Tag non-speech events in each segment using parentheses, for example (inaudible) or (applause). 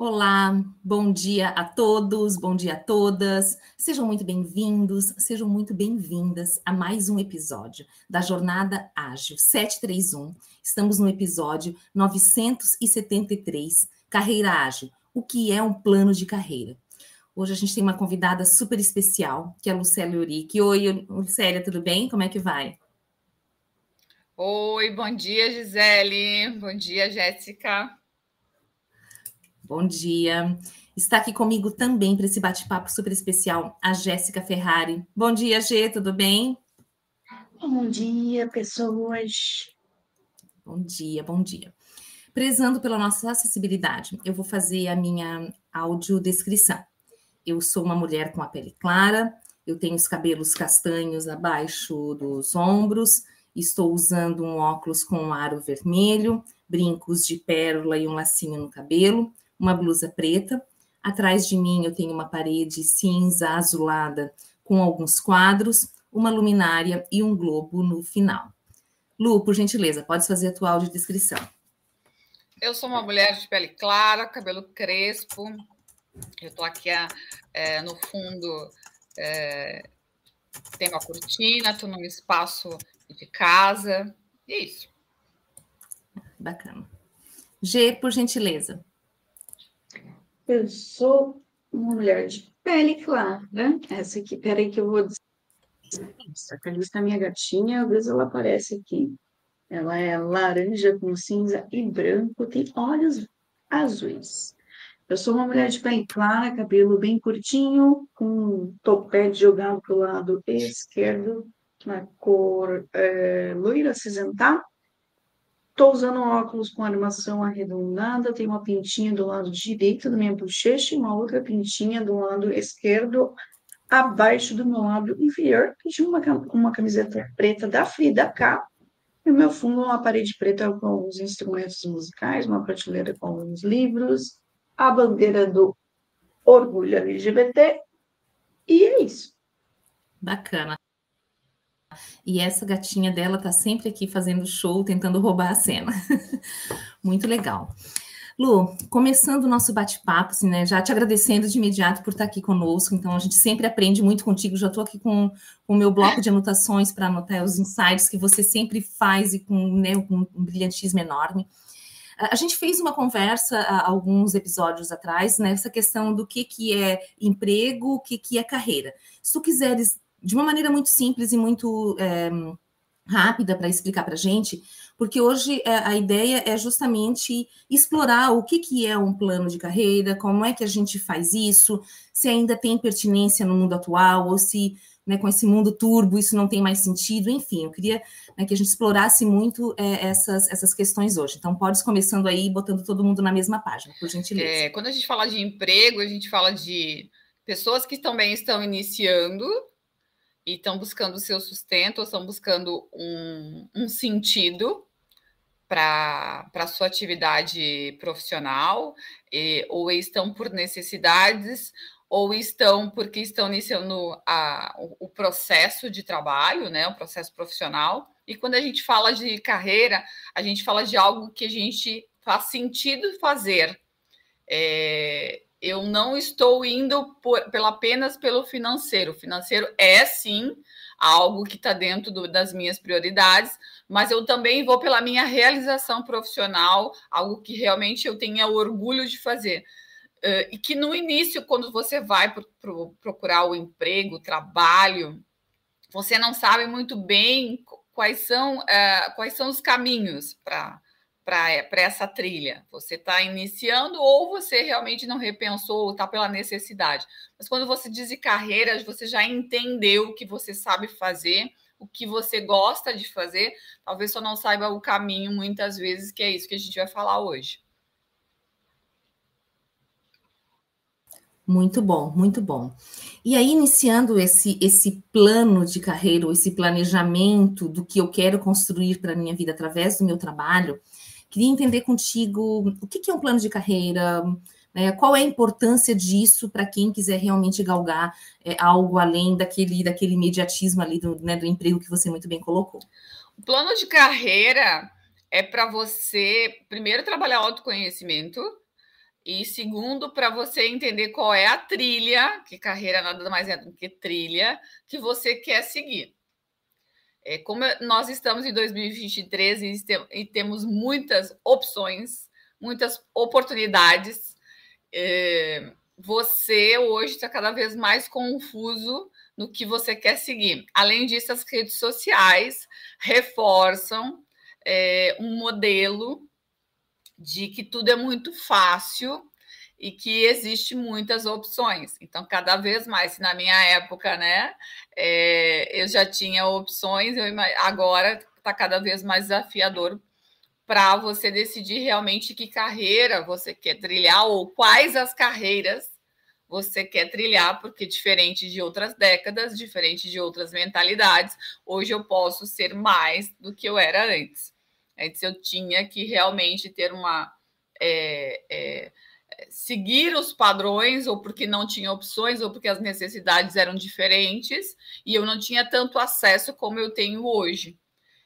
Olá, bom dia a todos, bom dia a todas. Sejam muito bem-vindos, sejam muito bem-vindas a mais um episódio da Jornada Ágil 731. Estamos no episódio 973, Carreira Ágil. O que é um plano de carreira? Hoje a gente tem uma convidada super especial, que é a Lucélia Uric. Oi, Lucélia, tudo bem? Como é que vai? Oi, bom dia, Gisele. Bom dia, Jéssica. Bom dia. Está aqui comigo também para esse bate-papo super especial a Jéssica Ferrari. Bom dia, Gê, tudo bem? Bom dia, pessoas. Bom dia, bom dia. Prezando pela nossa acessibilidade, eu vou fazer a minha audiodescrição. Eu sou uma mulher com a pele clara, eu tenho os cabelos castanhos abaixo dos ombros, estou usando um óculos com um aro vermelho, brincos de pérola e um lacinho no cabelo, uma blusa preta. Atrás de mim eu tenho uma parede cinza azulada com alguns quadros, uma luminária e um globo no final. Lu, por gentileza, pode fazer a tua audiodescrição. Eu sou uma mulher de pele clara, cabelo crespo. Eu estou aqui é, no fundo, é, tem uma cortina, estou num espaço de casa. Isso. Bacana. G, por gentileza. Eu sou uma mulher de pele clara. Essa aqui, peraí que eu vou. Essa ali está minha gatinha, às vezes ela aparece aqui. Ela é laranja com cinza e branco, tem olhos azuis. Eu sou uma mulher de pele clara, cabelo bem curtinho, com um topete jogado para o lado esquerdo, na cor é, loira acinzentada. Estou usando óculos com armação arredondada, tem uma pintinha do lado direito da minha bochecha e uma outra pintinha do lado esquerdo, abaixo do meu lábio inferior, e uma, uma camiseta preta da Frida K. E o meu fundo é uma parede preta com os instrumentos musicais, uma prateleira com os livros, a bandeira do orgulho LGBT, e é isso. Bacana. E essa gatinha dela tá sempre aqui fazendo show, tentando roubar a cena. (laughs) Muito legal. Lu, começando o nosso bate-papo, assim, né, já te agradecendo de imediato por estar aqui conosco. Então, a gente sempre aprende muito contigo. Já estou aqui com, o meu bloco de anotações para anotar os insights que você sempre faz e com, né, um brilhantismo enorme. A gente fez uma conversa alguns episódios atrás nessa questão do que, que é emprego, o que, que é carreira. Se tu quiseres de uma maneira muito simples e muito é, rápida para explicar para a gente, porque hoje é, a ideia é justamente explorar o que, que é um plano de carreira, como é que a gente faz isso, se ainda tem pertinência no mundo atual, ou se né, com esse mundo turbo isso não tem mais sentido, enfim, eu queria né, que a gente explorasse muito é, essas, essas questões hoje. Então, pode começando aí, botando todo mundo na mesma página, por gentileza. É, quando a gente fala de emprego, a gente fala de pessoas que também estão iniciando e estão buscando o seu sustento, ou estão buscando um, um sentido para a sua atividade profissional, e, ou estão por necessidades, ou estão porque estão iniciando a, o, o, processo de trabalho, né, o processo profissional. E quando a gente fala de carreira, a gente fala de algo que a gente faz sentido fazer. É, eu não estou indo por, apenas pelo financeiro. O financeiro é sim algo que está dentro do, das minhas prioridades, mas eu também vou pela minha realização profissional, algo que realmente eu tenha orgulho de fazer. Uh, e que no início, quando você vai pro, pro, procurar o emprego, o trabalho, você não sabe muito bem quais são, uh, quais são os caminhos para para essa trilha? Você está iniciando ou você realmente não repensou, está pela necessidade? Mas quando você diz carreiras, você já entendeu o que você sabe fazer, o que você gosta de fazer, talvez só não saiba o caminho muitas vezes, que é isso que a gente vai falar hoje. Muito bom, muito bom. E aí, iniciando esse, esse plano de carreira, esse planejamento do que eu quero construir para a minha vida através do meu trabalho, Queria entender contigo o que é um plano de carreira, né, qual é a importância disso para quem quiser realmente galgar é, algo além daquele, daquele imediatismo ali do, né, do emprego que você muito bem colocou. O plano de carreira é para você, primeiro, trabalhar autoconhecimento E segundo, para você entender qual é a trilha, que carreira nada mais é do que trilha, que você quer seguir. É, como nós estamos em 2023 e, e temos muitas opções, muitas oportunidades, é, você hoje está cada vez mais confuso no que você quer seguir. Além disso, as redes sociais reforçam é, um modelo de que tudo é muito fácil e que existe muitas opções. Então, cada vez mais, na minha época, né, é, eu já tinha opções, eu, agora está cada vez mais desafiador para você decidir realmente que carreira você quer trilhar ou quais as carreiras você quer trilhar, porque diferente de outras décadas, diferente de outras mentalidades, hoje eu posso ser mais do que eu era antes. Antes eu tinha que realmente ter uma. É, é, seguir os padrões, ou porque não tinha opções, ou porque as necessidades eram diferentes, e eu não tinha tanto acesso como eu tenho hoje.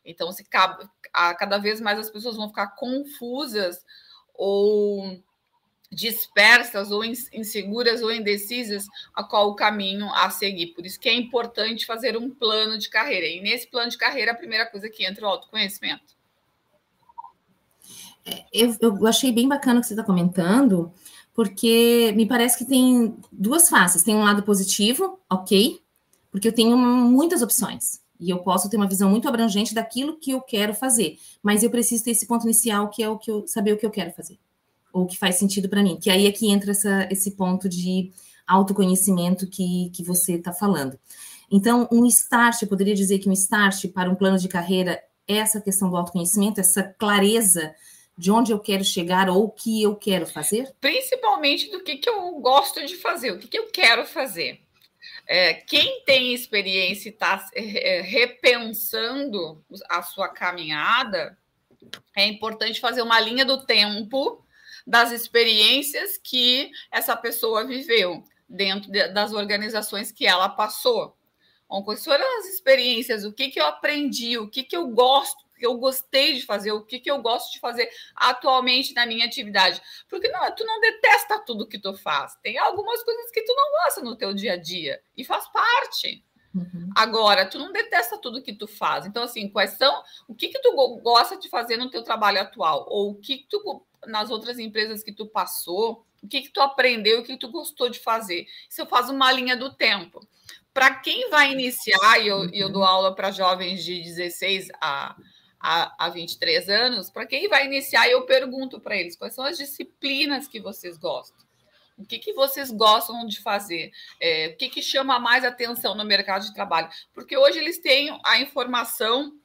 Então, se cada vez mais as pessoas vão ficar confusas ou dispersas ou inseguras ou indecisas a qual o caminho a seguir. Por isso que é importante fazer um plano de carreira. E nesse plano de carreira, a primeira coisa que entra é o autoconhecimento. É, eu, eu achei bem bacana o que você está comentando, porque me parece que tem duas faces. Tem um lado positivo, ok, porque eu tenho muitas opções. E eu posso ter uma visão muito abrangente daquilo que eu quero fazer. Mas eu preciso ter esse ponto inicial, que é o que eu saber o que eu quero fazer. Ou que faz sentido para mim. Que aí é que entra essa, esse ponto de autoconhecimento que, que você está falando. Então, um start, eu poderia dizer que um start para um plano de carreira é essa questão do autoconhecimento, essa clareza de onde eu quero chegar ou o que eu quero fazer? Principalmente do que, que eu gosto de fazer, o que, que eu quero fazer. É, quem tem experiência e está é, repensando a sua caminhada, é importante fazer uma linha do tempo das experiências que essa pessoa viveu dentro de, das organizações que ela passou. Bom, quais foram as experiências? O que, que eu aprendi? O que, que eu gosto? Que eu gostei de fazer, o que, que eu gosto de fazer atualmente na minha atividade. Porque não, tu não detesta tudo que tu faz. Tem algumas coisas que tu não gosta no teu dia a dia e faz parte. Uhum. Agora, tu não detesta tudo que tu faz. Então, assim, quais são o que que tu gosta de fazer no teu trabalho atual ou o que, que tu nas outras empresas que tu passou, o que que tu aprendeu, o que, que tu gostou de fazer. Isso eu faço uma linha do tempo. Para quem vai iniciar, e eu, eu dou aula para jovens de 16 a há, há 23 anos, para quem vai iniciar, eu pergunto para eles quais são as disciplinas que vocês gostam. O que, que vocês gostam de fazer? É, o que, que chama mais atenção no mercado de trabalho? Porque hoje eles têm a informação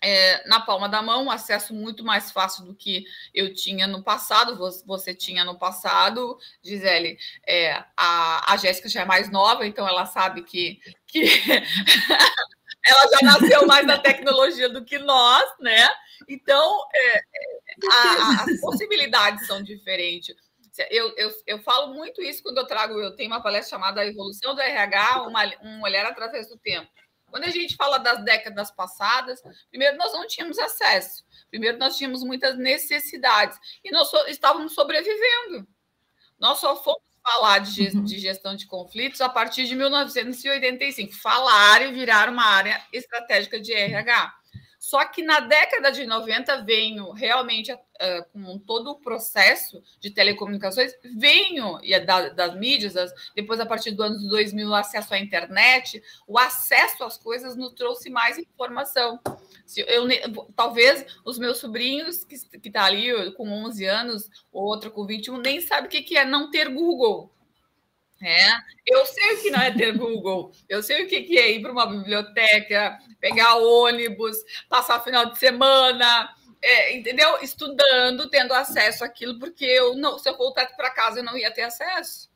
é, na palma da mão, acesso muito mais fácil do que eu tinha no passado, você tinha no passado, Gisele. É, a, a Jéssica já é mais nova, então ela sabe que, que (laughs) ela já nasceu mais na tecnologia do que nós, né? Então, é, é a, as possibilidades são diferentes. Eu, eu, eu falo muito isso quando eu trago, eu tenho uma palestra chamada A Evolução do RH, uma, um olhar através do tempo. Quando a gente fala das décadas passadas, primeiro nós não tínhamos acesso, primeiro nós tínhamos muitas necessidades e nós so, estávamos sobrevivendo. Nós só fomos falar de, uhum. de, gestão de conflitos a partir de 1985. Falar e virar uma área estratégica de RH. Só que na década de 90 venho realmente uh, com todo o processo de telecomunicações, venho e da, das mídias, depois a partir do ano 2000 o acesso à internet, o acesso às coisas nos trouxe mais informação. Se eu, talvez os meus sobrinhos, que estão tá ali com 11 anos, ou outro com 21, nem sabe o que, que é não ter Google. É, eu sei o que não é ter Google, eu sei o que é ir para uma biblioteca, pegar ônibus, passar final de semana, é, entendeu? Estudando, tendo acesso àquilo, porque eu não, se eu voltasse para casa, eu não ia ter acesso.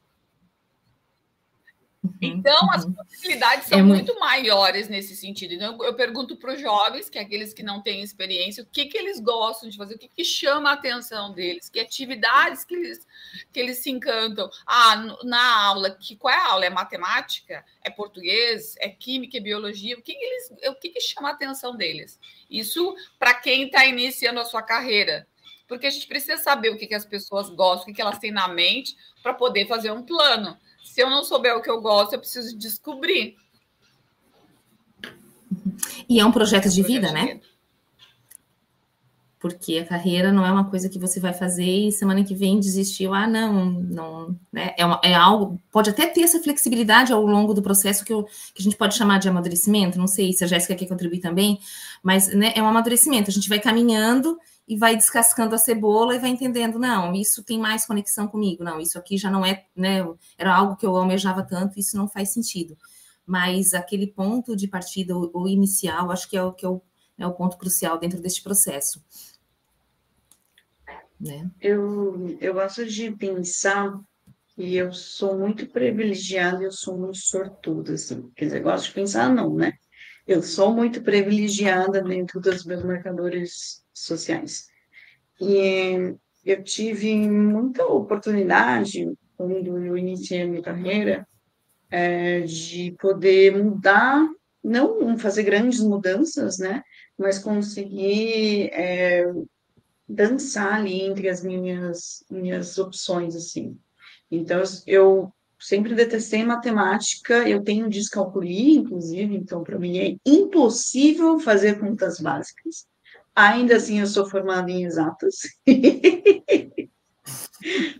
Uhum, então, as uhum. possibilidades são é muito... muito... maiores nesse sentido. Então, eu pergunto para os jovens, que é aqueles que não têm experiência, o que, que eles gostam de fazer, o que, que chama a atenção deles, que atividades que eles, que eles se encantam. Ah, na aula, que, qual é a aula? É matemática? É português? É química? É biologia? O que, que eles, o que, que chama a atenção deles? Isso para quem está iniciando a sua carreira. porque a gente precisa saber o que, que as pessoas gostam, o que, que elas têm na mente para poder fazer um plano. Se eu não souber o que eu gosto, eu preciso descobrir. E é um projeto de vida, né? Porque a carreira não é uma coisa que você vai fazer e semana que vem desistiu. Ah, não, não, né? É, uma, é algo, pode até ter essa flexibilidade ao longo do processo que, eu, que a gente pode chamar de amadurecimento. Não sei se a Jéssica quer contribuir também, mas né, é um amadurecimento. A gente vai caminhando e vai descascando a cebola e vai entendendo, não, isso tem mais conexão comigo, não, isso aqui já não é, né, era algo que eu almejava tanto, isso não faz sentido. Mas aquele ponto de partida, o, inicial, acho que é o que é o, é o ponto crucial dentro deste processo. Né? Eu, eu gosto de pensar que eu sou muito privilegiada, eu sou muito sortuda, assim. Quer dizer, gosto de pensar não, né? Eu sou muito privilegiada dentro dos meus marcadores sociais. E eu tive muita oportunidade, quando eu iniciei a minha carreira, é, de poder mudar, não fazer grandes mudanças, né? Mas conseguir é, dançar ali entre as minhas, minhas opções, assim. Então, eu sempre detestei matemática, eu tenho descalculia, inclusive, então, para mim é impossível fazer contas básicas. Ainda assim, eu sou formada em exatas. (laughs)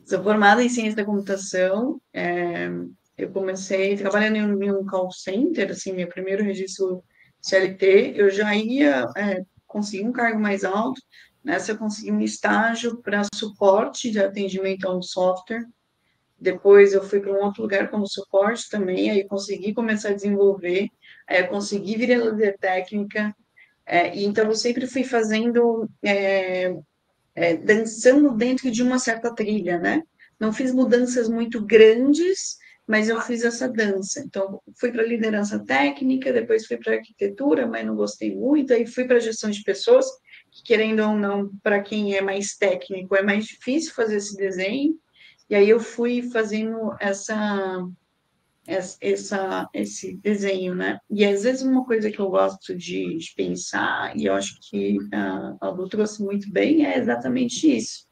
sou formada em ciência da computação. É, eu comecei trabalhando em um call center, assim, meu primeiro registro CLT, eu já ia é, conseguir um cargo mais alto, Nessa eu consegui um estágio para suporte de atendimento a um software. Depois eu fui para um outro lugar como suporte também, aí consegui começar a desenvolver, aí consegui vir a líder técnica, é, então eu sempre fui fazendo, é, é, dançando dentro de uma certa trilha, né? Não fiz mudanças muito grandes, mas eu fiz essa dança. Então, fui para liderança técnica, depois fui para arquitetura, mas não gostei muito, aí fui para gestão de pessoas, querendo ou não, para quem é mais técnico, é mais difícil fazer esse desenho. E aí eu fui fazendo essa, essa, esse desenho, né? E às vezes uma coisa que eu gosto de, de pensar, e eu acho que a, a Lu trouxe muito bem, é exatamente isso.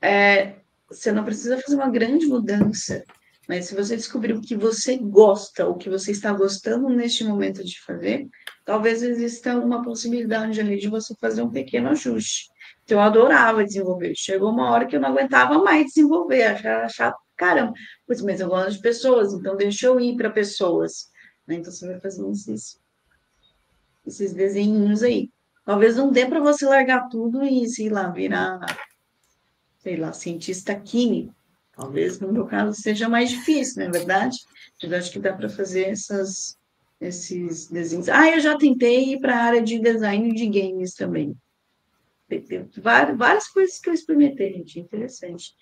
É, você não precisa fazer uma grande mudança, mas se você descobrir o que você gosta, o que você está gostando neste momento de fazer, talvez exista uma possibilidade ali de você fazer um pequeno ajuste. Então, eu adorava desenvolver. Chegou uma hora que eu não aguentava mais desenvolver, achava caramba. Pois, mas eu gosto de pessoas, então deixa eu ir para pessoas. Né? Então, você vai fazendo esses, esses desenhinhos aí. Talvez não dê para você largar tudo e, sei lá, virar, sei lá, cientista químico Talvez no meu caso seja mais difícil, não é verdade? Eu acho que dá para fazer essas, esses desenhos. Ah, eu já tentei ir para a área de design de games também. Várias, várias coisas que eu experimentei, gente, interessante.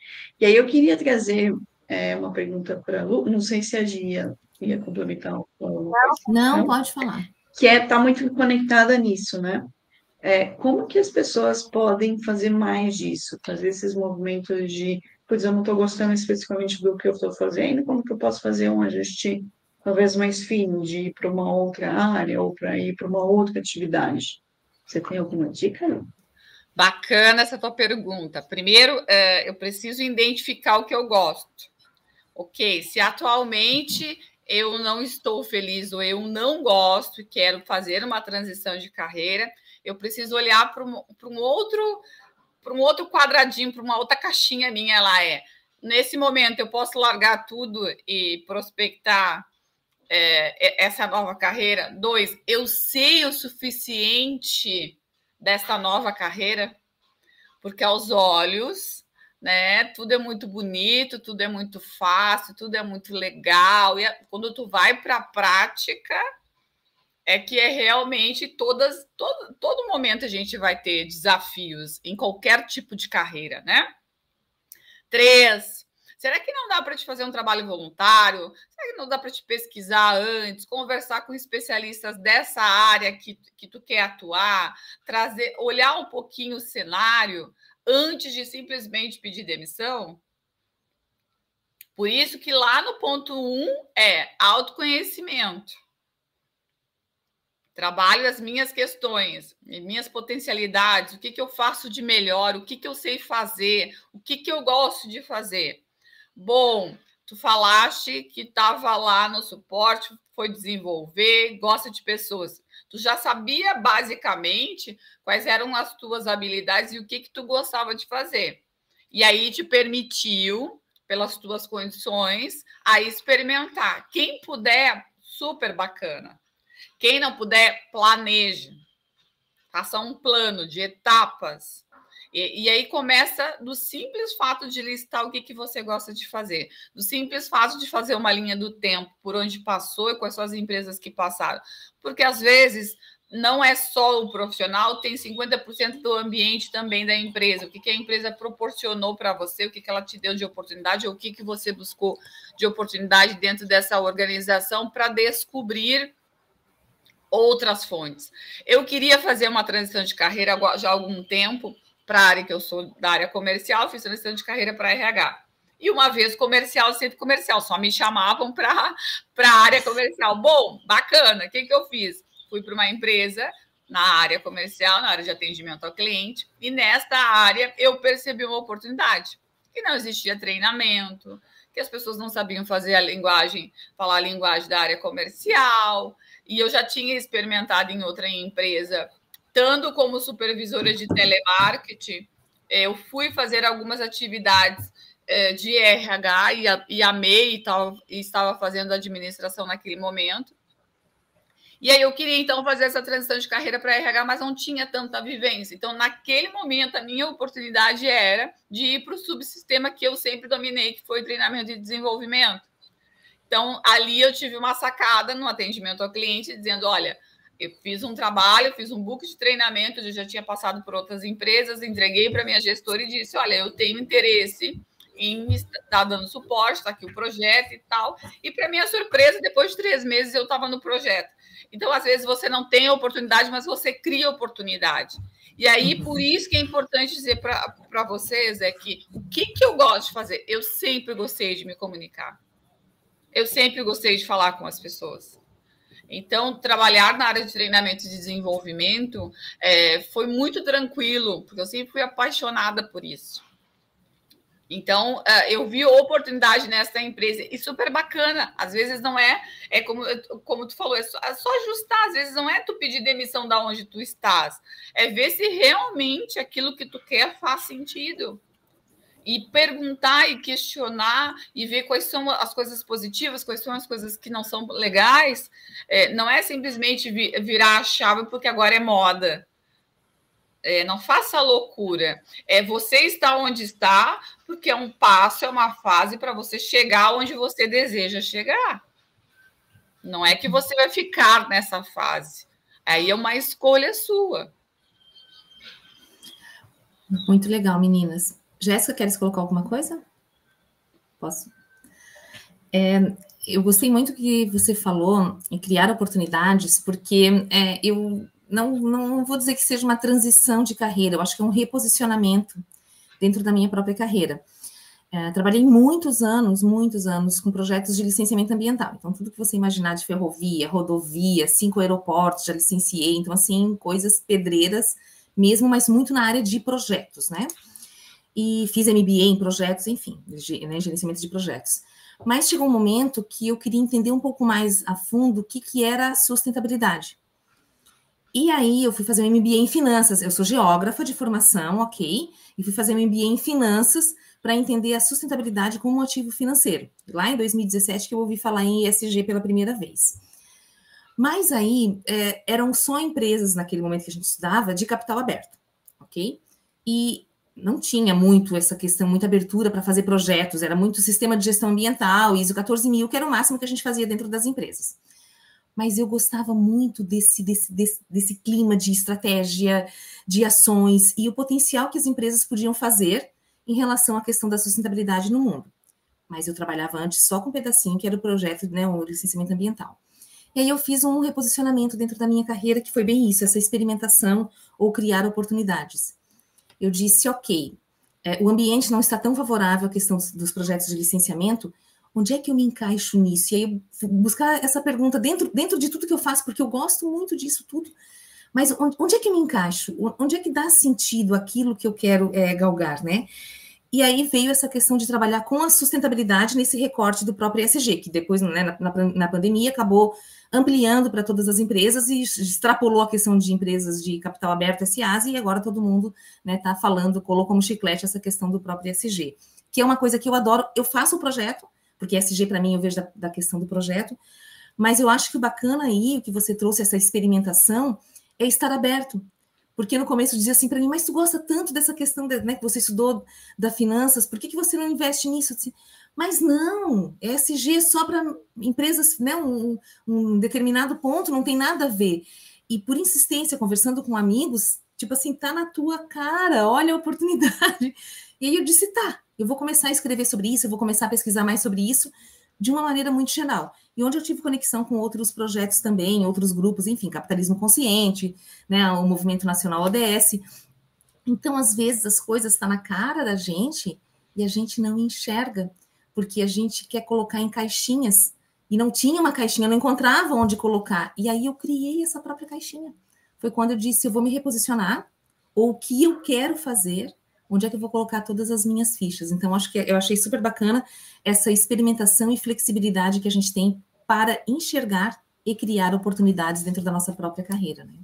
E aí eu queria trazer é, uma pergunta para a Lu, não sei se a Gia ia complementar. Não, não, pode falar. Que é está muito conectada nisso, né? É, como que as pessoas podem fazer mais disso, fazer esses movimentos de pois eu não estou gostando especificamente do que eu estou fazendo, como que eu posso fazer um ajuste talvez mais fino, de ir para uma outra área ou para ir para uma outra atividade? Você tem alguma dica? Bacana essa tua pergunta. Primeiro, é, eu preciso identificar o que eu gosto. Ok, se atualmente eu não estou feliz ou eu não gosto e quero fazer uma transição de carreira, eu preciso olhar para um, para um outro para um outro quadradinho, para uma outra caixinha minha lá é. Nesse momento eu posso largar tudo e prospectar é, essa nova carreira. Dois, eu sei o suficiente dessa nova carreira, porque aos olhos, né, tudo é muito bonito, tudo é muito fácil, tudo é muito legal. E quando tu vai para a prática, é que é realmente todas, todo, todo momento a gente vai ter desafios em qualquer tipo de carreira, né? Três, será que não dá para te fazer um trabalho voluntário? Será que não dá para te pesquisar antes, conversar com especialistas dessa área que, que tu quer atuar, trazer, olhar um pouquinho o cenário antes de simplesmente pedir demissão? Por isso que lá no ponto um é autoconhecimento trabalho as minhas questões, minhas potencialidades, o que, que eu faço de melhor, o que, que eu sei fazer, o que, que eu gosto de fazer. Bom, tu falaste que estava lá no suporte, foi desenvolver, gosta de pessoas. Tu já sabia basicamente quais eram as tuas habilidades e o que, que tu gostava de fazer. E aí te permitiu, pelas tuas condições, a experimentar. Quem puder, super bacana. Quem não puder, planeje. Faça um plano de etapas. E, e, aí começa do simples fato de listar o que, que você gosta de fazer, do simples fato de fazer uma linha do tempo, por onde passou e quais são as empresas que passaram. Porque às vezes não é só o profissional, tem 50% do ambiente também da empresa. O que, que a empresa proporcionou para você, o que, que ela te deu de oportunidade, ou o que, que você buscou de oportunidade dentro dessa organização para descobrir outras fontes. Eu queria fazer uma transição de carreira já há algum tempo para a área que eu sou da área comercial, fiz transição de carreira para RH. E uma vez comercial, sempre comercial, só me chamavam para a área comercial. Bom, bacana, o que, que eu fiz? Fui para uma empresa na área comercial, na área de atendimento ao cliente, e nesta área eu percebi uma oportunidade, que não existia treinamento, que as pessoas não sabiam fazer a linguagem, falar a linguagem da área comercial, e eu já tinha experimentado em outra empresa, tanto como supervisora de telemarketing, eu fui fazer algumas atividades eh, de RH e, amei e, tal, e estava fazendo administração naquele momento. E aí eu queria então fazer essa transição de carreira para RH, mas não tinha tanta vivência. Então, naquele momento, a minha oportunidade era de ir para o subsistema que eu sempre dominei, que foi treinamento e desenvolvimento. Então, ali eu tive uma sacada no atendimento ao cliente, dizendo: olha, eu fiz um trabalho, fiz um book de treinamento, eu já tinha passado por outras empresas, entreguei para minha gestora e disse: olha, eu tenho interesse em estar dando suporte, está aqui o projeto e tal. E, para minha surpresa, depois de três meses, eu estava no projeto. Então, às vezes, você não tem oportunidade, mas você cria oportunidade. E aí, por isso que é importante dizer para vocês é que o que, que eu gosto de fazer? Eu sempre gostei de me comunicar eu sempre gostei de falar com as pessoas. Então, trabalhar na área de treinamento e desenvolvimento é, foi muito tranquilo, porque eu sempre fui apaixonada por isso. Então, é, eu vi oportunidade nessa empresa e super bacana. Às vezes não é, é como, como tu falou, é só, é só ajustar. Às vezes não é tu pedir demissão da onde tu estás, é ver se realmente aquilo que tu quer faz sentido e perguntar e questionar e ver quais são as coisas positivas, quais são as coisas que não são legais, é, não é simplesmente virar a chave porque agora é moda. É, não faça loucura. É você está onde está, porque é um passo, é uma fase para você chegar onde você deseja chegar. Não é que você vai ficar nessa fase. Aí é uma escolha sua. Muito legal, meninas. Jéssica, queres colocar alguma coisa? Posso? É, eu gostei muito que você falou em criar oportunidades, porque é, eu não, não vou dizer que seja uma transição de carreira, eu acho que é um reposicionamento dentro da minha própria carreira. É, trabalhei muitos anos, muitos anos com projetos de licenciamento ambiental. Então, tudo que você imaginar de ferrovia, rodovia, cinco aeroportos, já licenciei. Então, assim, coisas pedreiras mesmo, mas muito na área de projetos, né? E fiz MBA em projetos, enfim, né, gerenciamento de projetos. Mas chegou um momento que eu queria entender um pouco mais a fundo o que, que era sustentabilidade. E aí eu fui fazer um MBA em finanças. Eu sou geógrafa de formação, ok? E fui fazer um MBA em finanças para entender a sustentabilidade como um ativo financeiro. Lá em 2017 que eu ouvi falar em ESG pela primeira vez. Mas aí é, eram só empresas naquele momento que a gente estudava de capital aberto, ok? E não tinha muito essa questão, muita abertura para fazer projetos, era muito sistema de gestão ambiental, ISO 14000, que era o máximo que a gente fazia dentro das empresas. Mas eu gostava muito desse, desse, desse, desse clima de estratégia, de ações e o potencial que as empresas podiam fazer em relação à questão da sustentabilidade no mundo. Mas eu trabalhava antes só com um pedacinho, que era o projeto, né, o licenciamento ambiental. E aí eu fiz um reposicionamento dentro da minha carreira, que foi bem isso, essa experimentação ou criar oportunidades eu disse, ok, é, o ambiente não está tão favorável à questão dos, projetos de licenciamento, onde é que eu me encaixo nisso? E aí buscar essa pergunta dentro, dentro de tudo que eu faço, porque eu gosto muito disso tudo. Mas onde, onde é que eu me encaixo? Onde é que dá sentido aquilo que eu quero é, galgar, né? E aí veio essa questão de trabalhar com a sustentabilidade nesse recorte do próprio ESG, que depois, né, na, na pandemia, acabou ampliando para todas as empresas e extrapolou a questão de empresas de capital aberto SAs, e agora todo mundo está né, tá falando, colocou como chiclete essa questão do próprio ESG, que é uma coisa que eu adoro. Eu faço o projeto, porque ESG para mim eu vejo da, da questão do projeto, mas eu acho que o bacana aí, o que você trouxe, essa experimentação, é estar aberto. Porque no começo dizia assim para mim, mas tu gosta tanto dessa questão de, né, que você estudou da finanças, por que, que você não investe nisso? Assim, mas não, ESG é só para empresas, né, um, um determinado ponto, não tem nada a ver. E por insistência, conversando com amigos, tipo assim, tá na tua cara, olha a oportunidade. (laughs) E aí eu disse, tá, eu vou começar a escrever sobre isso, eu vou começar a pesquisar mais sobre isso, de uma maneira muito geral. E onde eu tive conexão com outros projetos também, outros grupos, enfim, Capitalismo Consciente, né, o Movimento Nacional ODS. Então, às vezes, as coisas estão tá na cara da gente e a gente não enxerga, porque a gente quer colocar em caixinhas e não tinha uma caixinha, não encontrava onde colocar. E aí eu criei essa própria caixinha. Foi quando eu disse: eu vou me reposicionar, ou o que eu quero fazer onde é que eu vou colocar todas as minhas fichas. Então, acho que eu achei super bacana essa experimentação e flexibilidade que a gente tem para enxergar e criar oportunidades dentro da nossa própria carreira, né?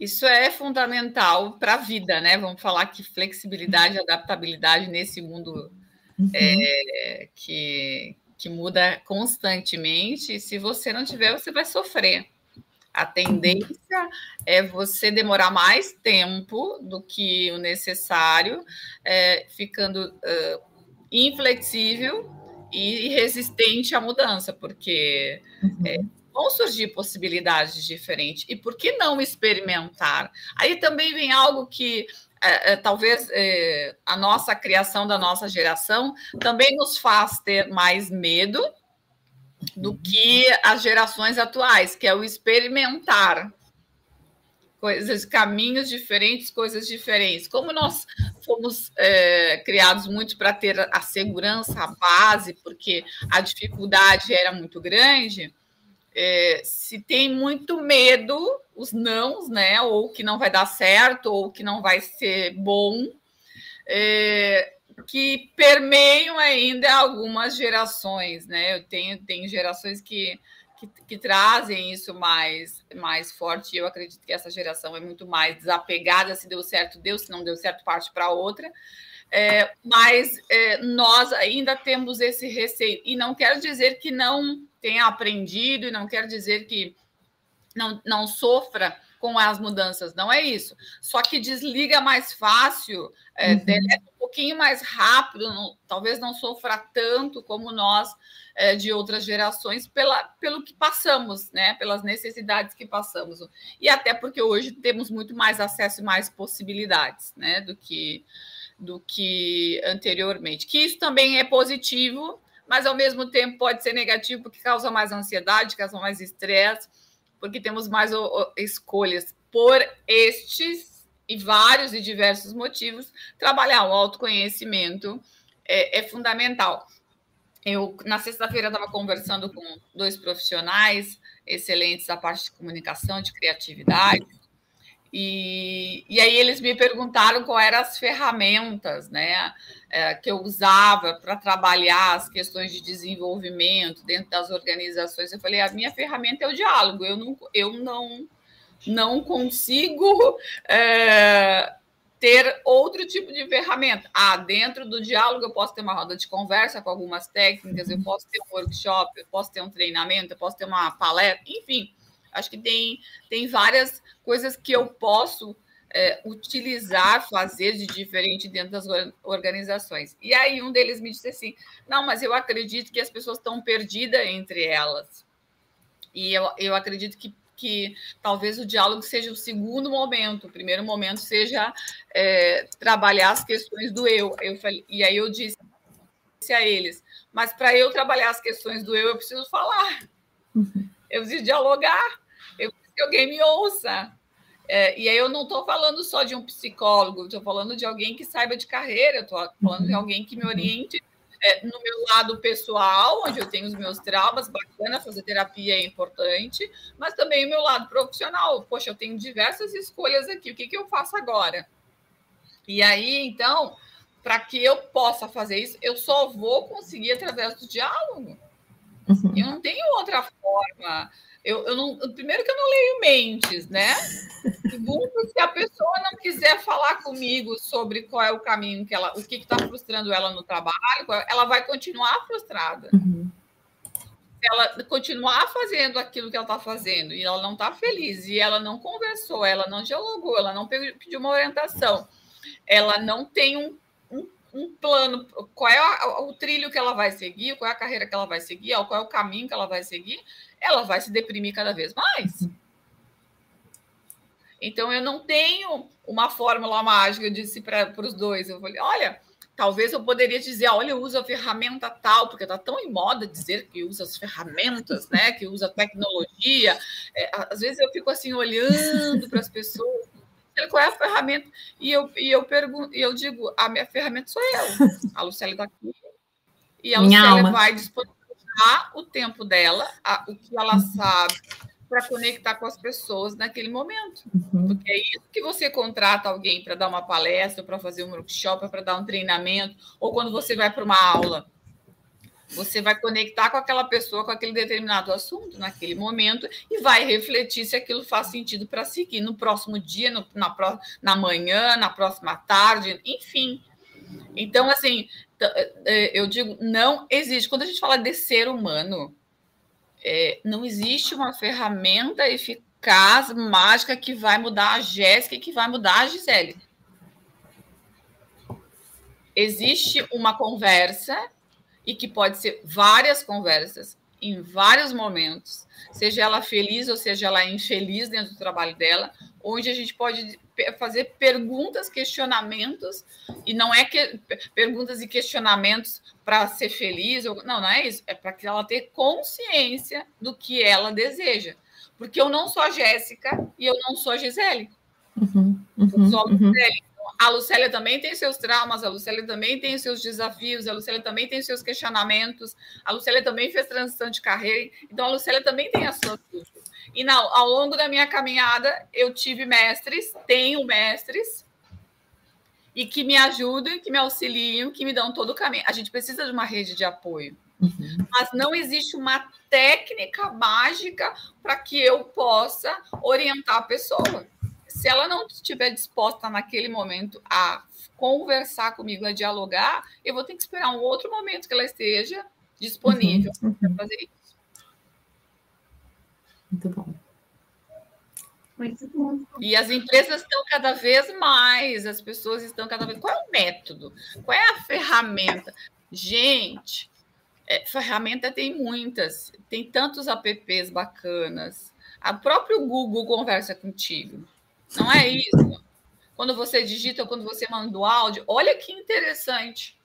Isso é fundamental para a vida, né? Vamos falar que flexibilidade e adaptabilidade nesse mundo uhum. é, que, que muda constantemente. Se você não tiver, você vai sofrer. A tendência é você demorar mais tempo do que o necessário, é, ficando uh, inflexível e resistente à mudança, porque uhum. é, vão surgir possibilidades diferentes. E por que não experimentar? Aí também vem algo que é, é, talvez é, a nossa criação da nossa geração também nos faz ter mais medo do que as gerações atuais, que é o experimentar coisas, caminhos diferentes, coisas diferentes. Como nós fomos é, criados muito para ter a segurança, a base, porque a dificuldade era muito grande, é, se tem muito medo, os nãos, né? Ou que não vai dar certo, ou que não vai ser bom. É, que permeiam ainda algumas gerações, né? Eu tenho, tenho gerações que, que, que, trazem isso mais, mais forte, eu acredito que essa geração é muito mais desapegada, se deu certo, deu, se não deu certo, parte para outra. É, mas é, nós ainda temos esse receio, e não quero dizer que não tenha aprendido, e não quero dizer que não, não sofra com as mudanças, não é isso. Só que desliga mais fácil, é, uhum. deleta um pouquinho mais rápido, não, talvez não sofra tanto como nós é, de outras gerações pela, pelo que passamos, né? Pelas necessidades que passamos. E até porque hoje temos muito mais acesso e mais possibilidades, né? Do que, do que anteriormente. Que isso também é positivo, mas ao mesmo tempo pode ser negativo porque causa mais ansiedade, causa mais estresse porque temos mais escolhas por estes e vários e diversos motivos. Trabalhar o autoconhecimento é, é fundamental. Eu, na sexta-feira, estava conversando com dois profissionais excelentes da parte de comunicação, de criatividade, e, e aí eles me perguntaram quais eram as ferramentas né, é, que eu usava para trabalhar as questões de desenvolvimento dentro das organizações. Eu falei, a minha ferramenta é o diálogo, eu não, eu não, não consigo é, ter outro tipo de ferramenta. Ah, dentro do diálogo eu posso ter uma roda de conversa com algumas técnicas, eu posso ter um workshop, eu posso ter um treinamento, eu posso ter uma palestra, enfim Acho que tem, tem várias coisas que eu posso é, utilizar, fazer de diferente dentro das organizações. E aí um deles me disse assim: não, mas eu acredito que as pessoas estão perdidas entre elas. E eu, eu acredito que, que talvez o diálogo seja o segundo momento, o primeiro momento seja é, trabalhar as questões do eu. eu falei, e aí eu disse a eles: mas para eu trabalhar as questões do eu, eu preciso falar. Uhum eu preciso dialogar, eu preciso que alguém me ouça. É, e aí eu não estou falando só de um psicólogo, estou falando de alguém que saiba de carreira, estou falando de uhum. alguém que me oriente é, no meu lado pessoal, onde eu tenho os meus traumas, bacana, fazer terapia é importante, mas também o meu lado profissional. Poxa, eu tenho diversas escolhas aqui, o que, que eu faço agora? E aí, então, para que eu possa fazer isso, eu só vou conseguir através do diálogo. Uhum. Eu não tenho outra forma. Eu, eu não, primeiro que eu não leio mentes, né? Segundo, se a pessoa não quiser falar comigo sobre qual é o caminho que ela, o que está frustrando ela no trabalho, ela vai continuar frustrada. Uhum. Se ela continuar fazendo aquilo que ela está fazendo e ela não está feliz, e ela não conversou, ela não dialogou, ela não pediu uma orientação, ela não tem um, um, um plano, qual é o, o trilho que ela vai seguir, qual é a carreira que ela vai seguir, qual é o caminho que ela vai seguir, ela vai se deprimir cada vez mais. Então, eu não tenho uma fórmula mágica, eu disse para os dois. Eu falei: olha, talvez eu poderia dizer, olha, eu uso a ferramenta tal, porque está tão em moda dizer que usa as ferramentas, né? Que usa tecnologia. É, às vezes eu fico assim olhando para as pessoas, qual é a ferramenta? E eu, e eu pergunto, e eu digo, a minha ferramenta sou eu. A Lucélia está aqui. E a minha Lucélia alma. vai disponibilizar o tempo dela, a, o que ela sabe, para conectar com as pessoas naquele momento. Uhum. Porque é isso que você contrata alguém para dar uma palestra, para fazer um workshop, para dar um treinamento, ou quando você vai para uma aula. Você vai conectar com aquela pessoa, com aquele determinado assunto naquele momento e vai refletir se aquilo faz sentido para seguir no próximo dia, no, na, na manhã, na próxima tarde, enfim. Então, assim, é, eu digo, não existe. Quando a gente fala de ser humano, é, não existe uma ferramenta eficaz, mágica, que vai mudar a Jéssica e que vai mudar a Gisele. Existe uma conversa, e que pode ser várias conversas, em vários momentos, seja ela feliz ou seja ela infeliz dentro do trabalho dela, onde a gente pode fazer perguntas, questionamentos, e não é que perguntas e questionamentos para ser feliz, ou, não, não é isso, é para que ela tenha consciência do que ela deseja. Porque eu não sou a Jéssica e eu não sou a Gisele. Uhum, uhum, eu sou a uhum. Gisele. A Lucélia também tem seus traumas, a Lucélia também tem seus desafios, a Lucélia também tem seus questionamentos, a Lucélia também fez transição de carreira, então a Lucélia também tem as suas dúvidas. E não, ao longo da minha caminhada, eu tive mestres, tenho mestres, e que me ajudam, que me auxiliam, que me dão todo o caminho. A gente precisa de uma rede de apoio. Uhum. Mas não existe uma técnica mágica para que eu possa orientar a pessoa. Se ela não estiver disposta naquele momento a conversar comigo, a dialogar, eu vou ter que esperar um outro momento que ela esteja disponível uhum. para fazer isso. Muito bom. Muito bom. E as empresas estão cada vez mais, as pessoas estão cada vez. Qual é o método? Qual é a ferramenta? Gente, é, ferramenta tem muitas, tem tantos apps bacanas. A próprio Google conversa contigo. Não é isso? Quando você digita, quando você manda o áudio, olha que interessante.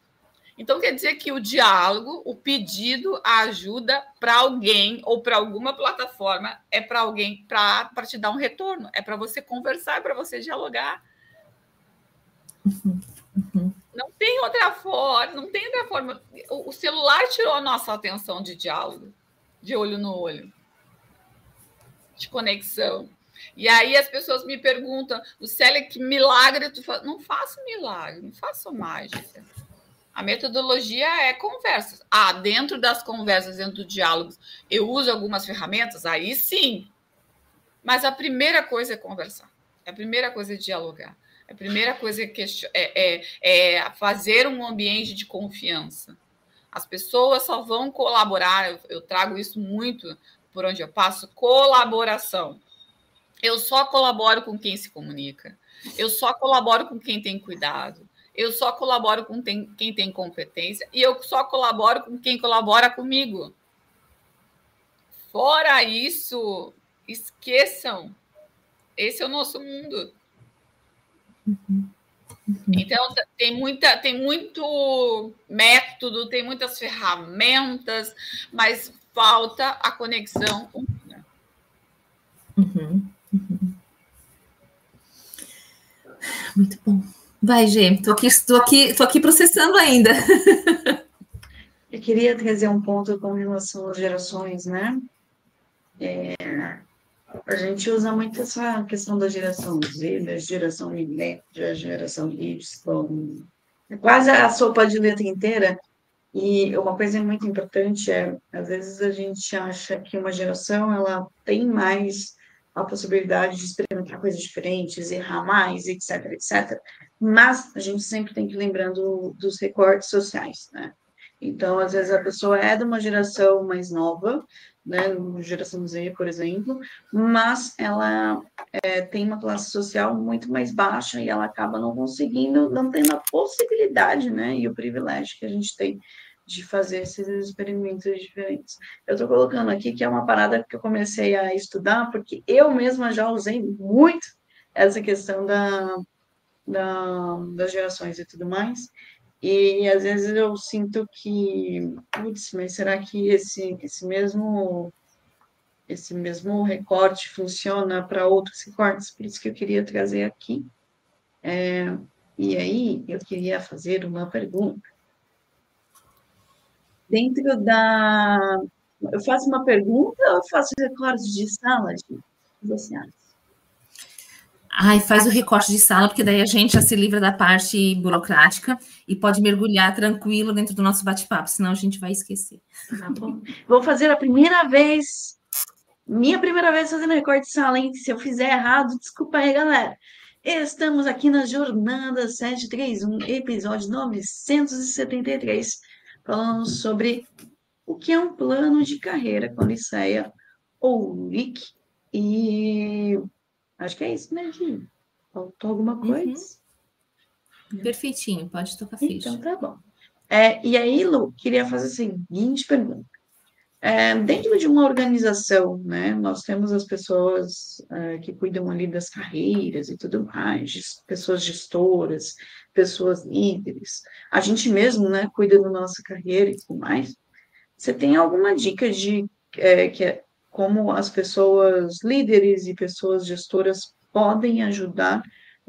Então, quer dizer que o diálogo, o pedido, a ajuda para alguém ou para alguma plataforma é para alguém para te dar um retorno, é para você conversar, é para você dialogar. Não tem outra forma, não tem outra forma. O, celular tirou a nossa atenção de diálogo, de olho no olho, de conexão. E aí as pessoas me perguntam, Lucélia, que milagre tu faz? Não faço milagre, não faço mágica. A metodologia é conversas. Ah, dentro das conversas, dentro do diálogo, eu uso algumas ferramentas? Aí sim. Mas a primeira coisa é conversar. A primeira coisa é dialogar. A primeira coisa é, é, é, é fazer um ambiente de confiança. As pessoas só vão colaborar, eu, eu trago isso muito por onde eu passo, colaboração. Eu só colaboro com quem se comunica. Eu só colaboro com quem tem cuidado eu só colaboro com tem, quem tem competência e eu só colaboro com quem colabora comigo. Fora isso, esqueçam. Esse é o nosso mundo. Uhum. Então tem muita, tem muito método, tem muitas ferramentas, mas falta a conexão humana. Uhum. Uhum. Muito bom. Vai, Gê, tô aqui, tô aqui, tô aqui processando ainda. Eu queria trazer um ponto com relação às gerações, né? É, a gente usa muito essa questão da geração Z, da geração da geração Y, é quase a sopa de letra inteira. E uma coisa muito importante é, às vezes a gente acha que uma geração ela tem mais a possibilidade de experimentar coisas diferentes, errar mais, etc, etc. Mas a gente sempre tem que ir lembrando dos recortes sociais, né? Então, às vezes a pessoa é de uma geração mais nova, né, geração Z, por exemplo, mas ela é, tem uma classe social muito mais baixa e ela acaba não conseguindo, não tendo a possibilidade, né, e o privilégio que a gente tem de fazer esses experimentos diferentes. Eu estou colocando aqui que é uma parada que eu comecei a estudar, porque eu mesma já usei muito essa questão da, da, das gerações e tudo mais, e às vezes eu sinto que, putz, mas será que esse, esse mesmo esse mesmo recorte funciona para outros recortes? Por isso que eu queria trazer aqui. É, e aí eu queria fazer uma pergunta. Dentro da. Eu faço uma pergunta ou faço recortes de sala? O que você acha? Ai, faz o recorte de sala, porque daí a gente já se livra da parte burocrática e pode mergulhar tranquilo dentro do nosso bate-papo, senão a gente vai esquecer. Tá bom. Vou fazer a primeira vez, minha primeira vez fazendo recorte de sala, hein? Se eu fizer errado, desculpa aí, galera. Estamos aqui na Jornada 731, episódio 973, falando sobre o que é um plano de carreira com Liceia ou LIC. E Acho que é isso, né, Gi? Faltou alguma uhum. coisa? Uhum. Perfeitinho, pode tocar ficha. Então tá bom. É, e aí, Lu, queria fazer a seguinte pergunta. É, dentro de uma organização, né, nós temos as pessoas é, que cuidam ali das carreiras e tudo mais, pessoas gestoras, pessoas líderes, a gente mesmo, né, cuida da nossa carreira e tudo mais. Você tem alguma dica de é, que é como as pessoas líderes e pessoas gestoras podem ajudar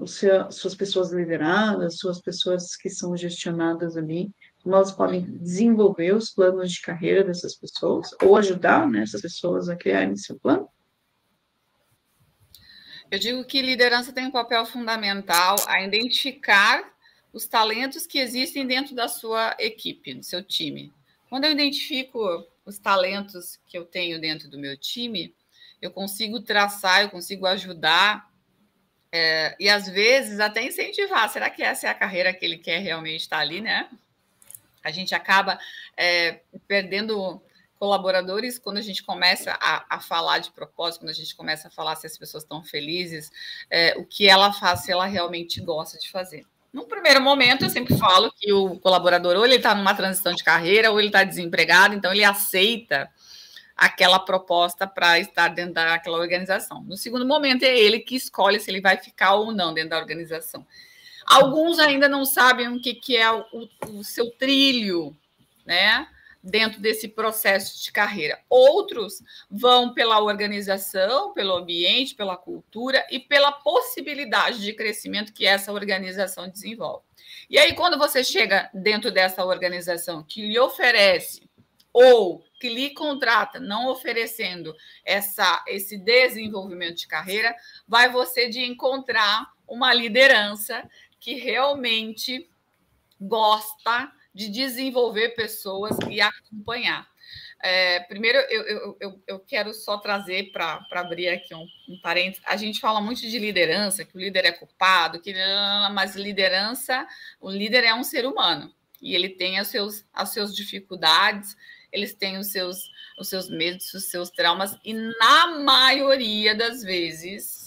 seu, suas pessoas lideradas, suas pessoas que são gestionadas ali, como elas podem desenvolver os planos de carreira dessas pessoas, ou ajudar né, essas pessoas a criarem seu plano? Eu digo que liderança tem um papel fundamental a identificar os talentos que existem dentro da sua equipe, do seu time. Quando eu identifico os talentos que eu tenho dentro do meu time, eu consigo traçar, eu consigo ajudar é, e às vezes até incentivar. Será que essa é a carreira que ele quer realmente estar ali, né? A gente acaba é, perdendo colaboradores quando a gente começa a, a, falar de propósito, quando a gente começa a falar se as pessoas estão felizes, é, o que ela faz, se ela realmente gosta de fazer. No primeiro momento, eu sempre falo que o colaborador ou ele está numa transição de carreira ou ele está desempregado, então ele aceita aquela proposta para estar dentro daquela organização. No segundo momento, é ele que escolhe se ele vai ficar ou não dentro da organização. Alguns ainda não sabem o que, que é o, o seu trilho, né? Dentro desse processo de carreira. Outros vão pela organização, pelo ambiente, pela cultura e pela possibilidade de crescimento que essa organização desenvolve. E aí, quando você chega dentro dessa organização que lhe oferece ou que lhe contrata, não oferecendo essa, esse desenvolvimento de carreira, vai você de encontrar uma liderança que realmente gosta de desenvolver pessoas e acompanhar. É, primeiro, eu, eu, eu, eu, quero só trazer para abrir aqui um, um parênteses. A gente fala muito de liderança, que o líder é culpado, que, mas liderança, o líder é um ser humano e ele tem as, seus, as suas dificuldades, eles têm os seus, os seus medos, os seus traumas, e na maioria das vezes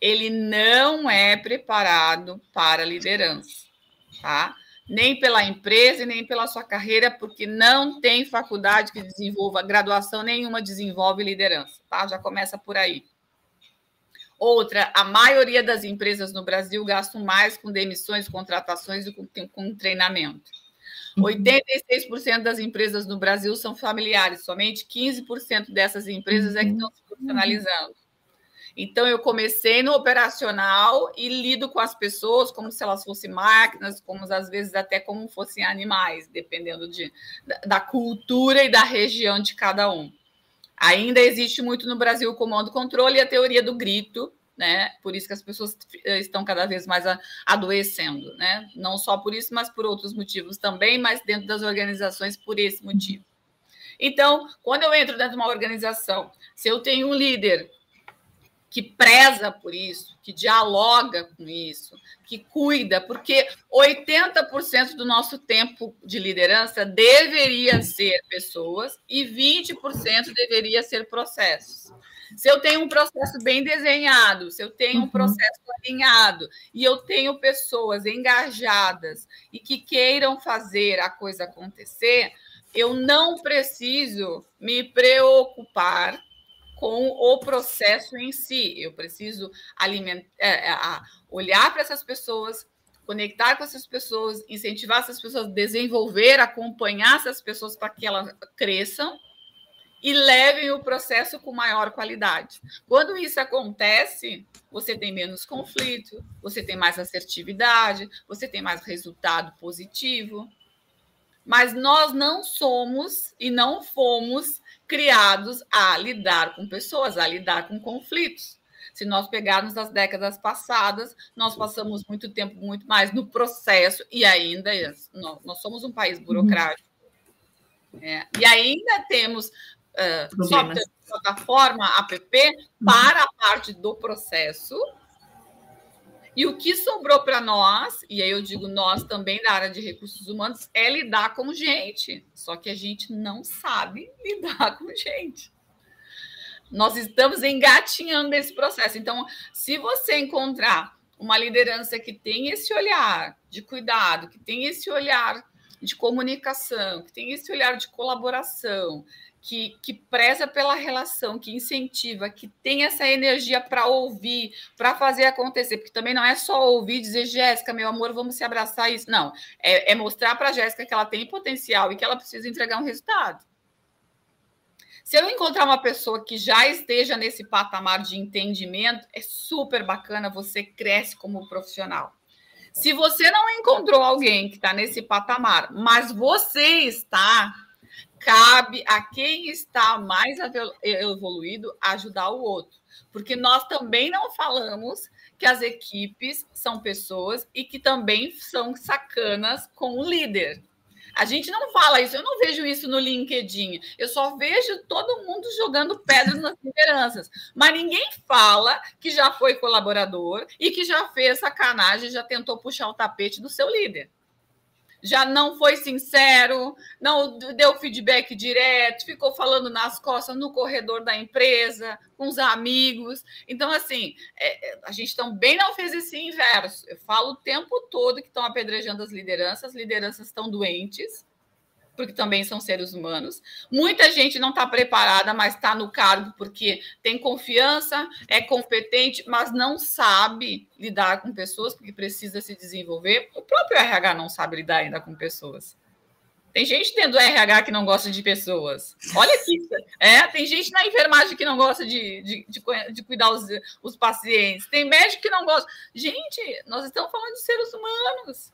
ele não é preparado para a liderança, tá? Nem pela empresa e nem pela sua carreira, porque não tem faculdade que desenvolva, graduação nenhuma desenvolve liderança, tá? Já começa por aí. Outra, a maioria das empresas no Brasil gastam mais com demissões, contratações do que com treinamento. 86% uhum. das empresas no Brasil são familiares, somente 15% dessas empresas é que estão se profissionalizando. Então, eu comecei no operacional e lido com as pessoas como se elas fossem máquinas, como às vezes até como fossem animais, dependendo de, da cultura e da região de cada um. Ainda existe muito no Brasil o comando-controle e a teoria do grito, né? Por isso que as pessoas eh, estão cada vez mais adoecendo, né? Não só por isso, mas por outros motivos também, mas dentro das organizações por esse motivo. Então, quando eu entro dentro de uma organização, se eu tenho um líder que preza por isso, que dialoga com isso, que cuida, porque 80% do nosso tempo de liderança deveria ser pessoas e 20% deveria ser processos. Se eu tenho um processo bem desenhado, se eu tenho um uhum. processo alinhado e eu tenho pessoas engajadas e que queiram fazer a coisa acontecer, eu não preciso me preocupar com o processo em si. Eu preciso alimentar, é, é, olhar para essas pessoas, conectar com essas pessoas, incentivar essas pessoas, desenvolver, acompanhar essas pessoas para que elas cresçam e levem o processo com maior qualidade. Quando isso acontece, você tem menos conflito, você tem mais assertividade, você tem mais resultado positivo. Mas nós não somos e não fomos criados a lidar com pessoas, a lidar com conflitos. Se nós pegarmos as décadas passadas, nós passamos muito tempo, muito mais no processo, e ainda nós somos um país burocrático. É, e ainda temos uh, plataforma, app, para a parte do processo. E o que sobrou para nós, e aí eu digo nós também da área de recursos humanos, é lidar com gente. Só que a gente não sabe lidar com gente. Nós estamos engatinhando nesse processo. Então, se você encontrar uma liderança que tem esse olhar de cuidado, que tem esse olhar de comunicação, que tem esse olhar de colaboração, que, que preza pela relação, que incentiva, que tem essa energia para ouvir, para fazer acontecer, porque também não é só ouvir e dizer, Jéssica, meu amor, vamos se abraçar isso. Não, é, é mostrar para Jéssica que ela tem potencial e que ela precisa entregar um resultado. Se eu encontrar uma pessoa que já esteja nesse patamar de entendimento, é super bacana, você cresce como profissional. Se você não encontrou alguém que está nesse patamar, mas você está, cabe a quem está mais evoluído ajudar o outro. Porque nós também não falamos que as equipes são pessoas e que também são sacanas com o líder. A gente não fala isso, eu não vejo isso no LinkedIn. Eu só vejo todo mundo jogando pedra nas lideranças. Mas ninguém fala que já foi colaborador e que já fez sacanagem, já tentou puxar o tapete do seu líder já não foi sincero, não deu feedback direto, ficou falando nas costas no corredor da empresa, com os amigos. Então, assim, é, é, a gente também não fez esse inverso. Eu falo o tempo todo que estão apedrejando as lideranças, as lideranças estão doentes, porque também são seres humanos. Muita gente não está preparada, mas está no cargo porque tem confiança, é competente, mas não sabe lidar com pessoas, porque precisa se desenvolver. O próprio RH não sabe lidar ainda com pessoas. Tem gente dentro do RH que não gosta de pessoas. Olha aqui. É, tem gente na enfermagem que não gosta de, de, de, de cuidar os, os pacientes. Tem médico que não gosta. Gente, nós estamos falando de seres humanos.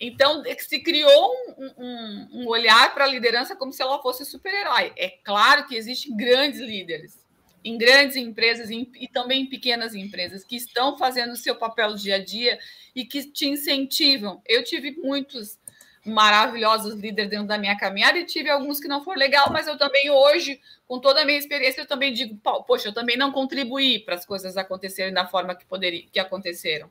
Então, se criou um, um, um olhar para a liderança como se ela fosse super-herói. É claro que existem grandes líderes em grandes empresas e também em pequenas empresas que estão fazendo o seu papel dia a dia e que te incentivam. Eu tive muitos maravilhosos líderes dentro da minha caminhada e tive alguns que não foram legal, mas eu também hoje, com toda a minha experiência, eu também digo, poxa, eu também não contribuí para as coisas acontecerem da forma que poderia que aconteceram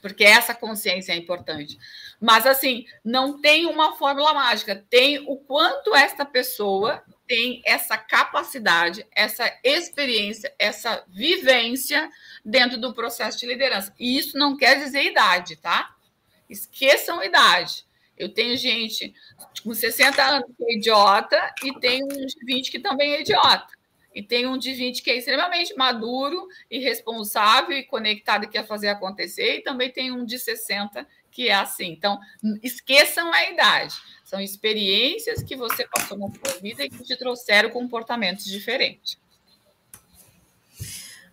porque essa consciência é importante. Mas, assim, não tem uma fórmula mágica, tem o quanto esta pessoa tem essa capacidade, essa experiência, essa vivência dentro do processo de liderança. E isso não quer dizer idade, tá? Esqueçam idade. Eu tenho gente com 60 anos que é idiota e tenho uns 20 que também é idiota e tem um de 20 que é extremamente maduro e responsável e conectado e quer fazer acontecer, e também tem um de 60 que é assim. Então, esqueçam a idade. São experiências que você passou na sua vida e que te trouxeram comportamentos diferentes.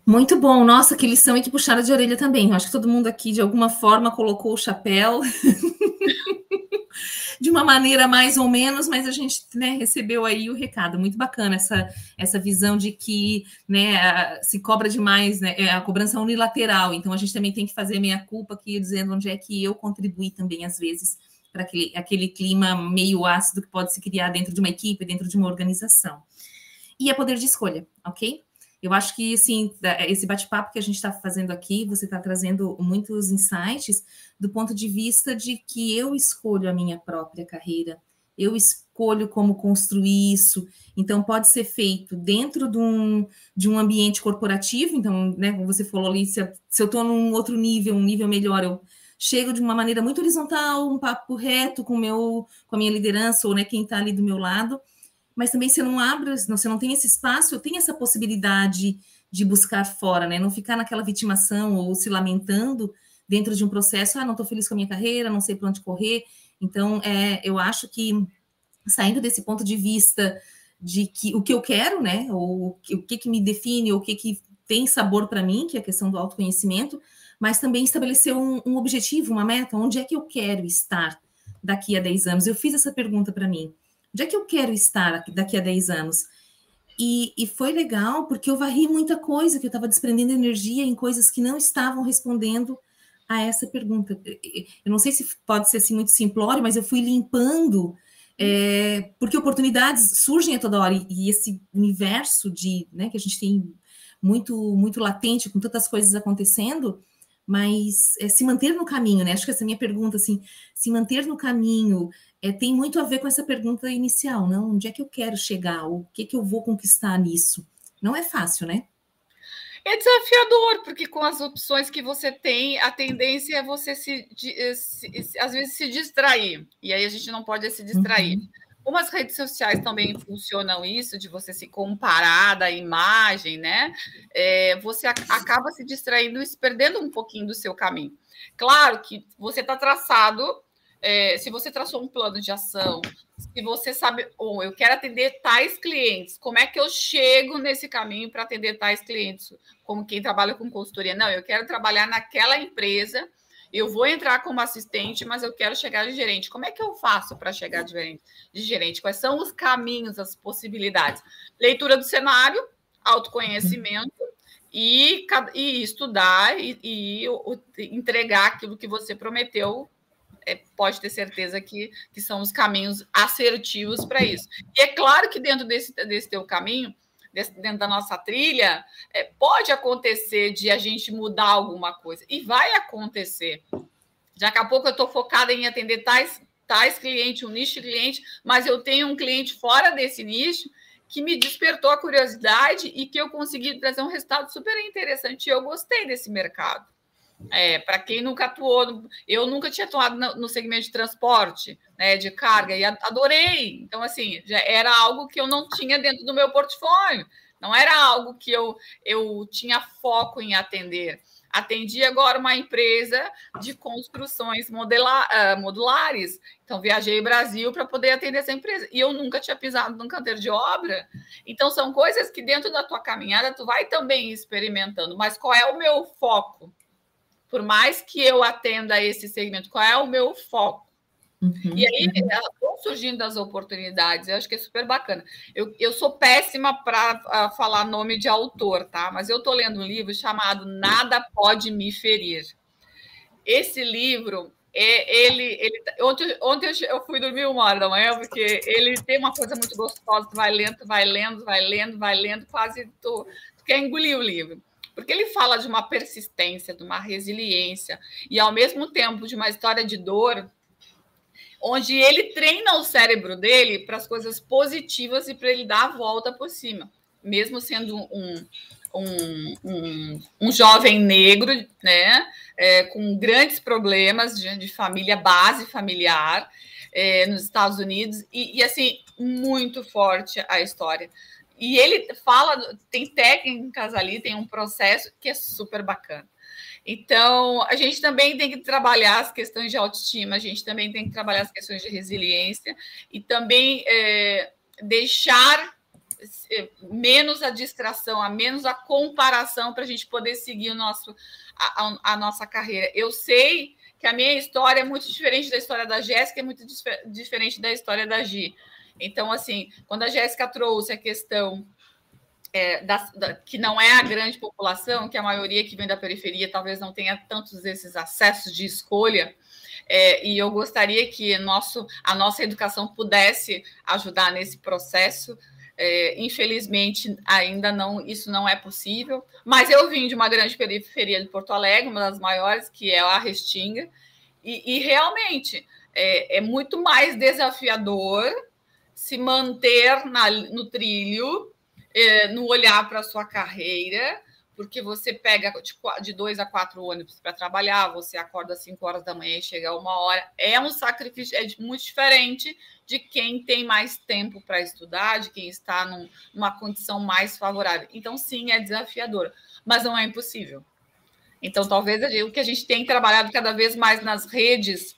Muito bom. Nossa, que lição e que puxada de orelha também. Eu acho que todo mundo aqui, de alguma forma, colocou o chapéu. (laughs) de uma maneira mais ou menos, mas a gente né, recebeu aí o recado. Muito bacana essa, essa visão de que né, se cobra demais, né, é a cobrança unilateral. Então a gente também tem que fazer meia culpa aqui, dizendo onde é que eu contribuí também, às vezes, para aquele, aquele clima meio ácido que pode se criar dentro de uma equipe, dentro de uma organização. E é poder de escolha, ok? Eu acho que, assim, esse bate-papo que a gente está fazendo aqui, você está trazendo muitos insights do ponto de vista de que eu escolho a minha própria carreira, eu escolho como construir isso. Então, pode ser feito dentro de um, de um ambiente corporativo. Então, né, como você falou ali, se, eu estou num outro nível, um nível melhor, eu chego de uma maneira muito horizontal, um papo reto com, meu, com a minha liderança ou né, quem está ali do meu lado mas também eu não abro, se você não tem esse espaço, tenho essa possibilidade de buscar fora, né? Não ficar naquela vitimação ou se lamentando dentro de um processo, ah, não estou feliz com a minha carreira, não sei para onde correr. Então, é, eu acho que saindo desse ponto de vista de que o que eu quero, né? Ou o que, que me define, ou o que, que tem sabor para mim, que é a questão do autoconhecimento, mas também estabelecer um, um objetivo, uma meta, onde é que eu quero estar daqui a 10 anos. Eu fiz essa pergunta para mim. Onde é que eu quero estar daqui a 10 anos? E, e foi legal porque eu varri muita coisa, que eu estava desprendendo energia em coisas que não estavam respondendo a essa pergunta. Eu não sei se pode ser assim muito simplório, mas eu fui limpando, é, porque oportunidades surgem a toda hora, e, e esse universo de, né, que a gente tem muito, muito latente, com tantas coisas acontecendo, mas é, se manter no caminho, né? Acho que essa minha pergunta, assim, se manter no caminho é, tem muito a ver com essa pergunta inicial, não? Onde é que eu quero chegar? O que, que eu vou conquistar nisso? Não é fácil, né? É desafiador, porque com as opções que você tem, a tendência é você se, se, se às vezes se distrair. E aí a gente não pode se distrair. Uhum. Como as redes sociais também funcionam isso, de você se comparar da imagem, né? É, você acaba se distraindo e se perdendo um pouquinho do seu caminho. Claro que você está traçado, é, se você traçou um plano de ação, se você sabe, ou oh, eu quero atender tais clientes, como é que eu chego nesse caminho para atender tais clientes? Como quem trabalha com consultoria. Não, eu quero trabalhar naquela empresa eu vou entrar como assistente, mas eu quero chegar de gerente. Como é que eu faço para chegar de gerente? de gerente? Quais são os caminhos, as possibilidades? Leitura do cenário, autoconhecimento e, e estudar e, e, entregar aquilo que você prometeu. É, pode ter certeza que, que são os caminhos assertivos para isso. E é claro que dentro desse, desse teu caminho, dentro da nossa trilha, é, pode acontecer de a gente mudar alguma coisa. E vai acontecer. Daqui a pouco eu estou focada em atender tais, tais clientes, um nicho de cliente, mas eu tenho um cliente fora desse nicho que me despertou a curiosidade e que eu consegui trazer um resultado super interessante. E eu gostei desse mercado. É, para quem nunca atuou, eu nunca tinha atuado no, segmento de transporte, né, de carga, e adorei. Então, assim, já era algo que eu não tinha dentro do meu portfólio, não era algo que eu, eu tinha foco em atender. Atendi agora uma empresa de construções modela, uh, modulares. Então, viajei Brasil para poder atender essa empresa. E eu nunca tinha pisado num canteiro de obra. Então, são coisas que dentro da tua caminhada tu vai também experimentando. Mas qual é o meu foco? Por mais que eu atenda esse segmento, qual é o meu foco? Uhum, e aí surgindo as oportunidades, eu acho que é super bacana. Eu, eu sou péssima para falar nome de autor, tá? Mas eu estou lendo um livro chamado Nada Pode Me Ferir. Esse livro, é, ele, ele ontem, ontem eu fui dormir uma hora da manhã, porque ele tem uma coisa muito gostosa, tu vai lendo, vai lendo, vai lendo, vai lendo, quase tu, tu quer engolir o livro porque ele fala de uma persistência, de uma resiliência, e ao mesmo tempo de uma história de dor, onde ele treina o cérebro dele para as coisas positivas e para ele dar a volta por cima, mesmo sendo um, um, um, um jovem negro, né, é, com grandes problemas de, de família, base familiar, é, nos Estados Unidos, e, e assim, muito forte a história. E ele fala, tem técnicas ali, tem um processo que é super bacana. Então, a gente também tem que trabalhar as questões de autoestima, a gente também tem que trabalhar as questões de resiliência e também é, deixar eh, menos a distração, a menos a comparação para a gente poder seguir o nosso, a, a, nossa carreira. Eu sei que a minha história é muito diferente da história da Jéssica, é muito diferente da história da Gi. Então, assim, quando a Jéssica trouxe a questão é, da, da, que não é a grande população, que a maioria que vem da periferia talvez não tenha tantos esses acessos de escolha, é, e eu gostaria que nosso, a nossa educação pudesse ajudar nesse processo. É, infelizmente, ainda não, isso não é possível. Mas eu vim de uma grande periferia de Porto Alegre, uma das maiores, que é a Restinga, e, e realmente é, é, muito mais desafiador se manter na, no trilho, é, no olhar para a sua carreira, porque você pega tipo, de dois a quatro ônibus para trabalhar, você acorda às cinco horas da manhã e chega a uma hora. É um sacrifício, é muito diferente de quem tem mais tempo para estudar, de quem está num, numa condição mais favorável. Então, sim, é desafiador, mas não é impossível. Então, talvez o que a gente tem trabalhado cada vez mais nas redes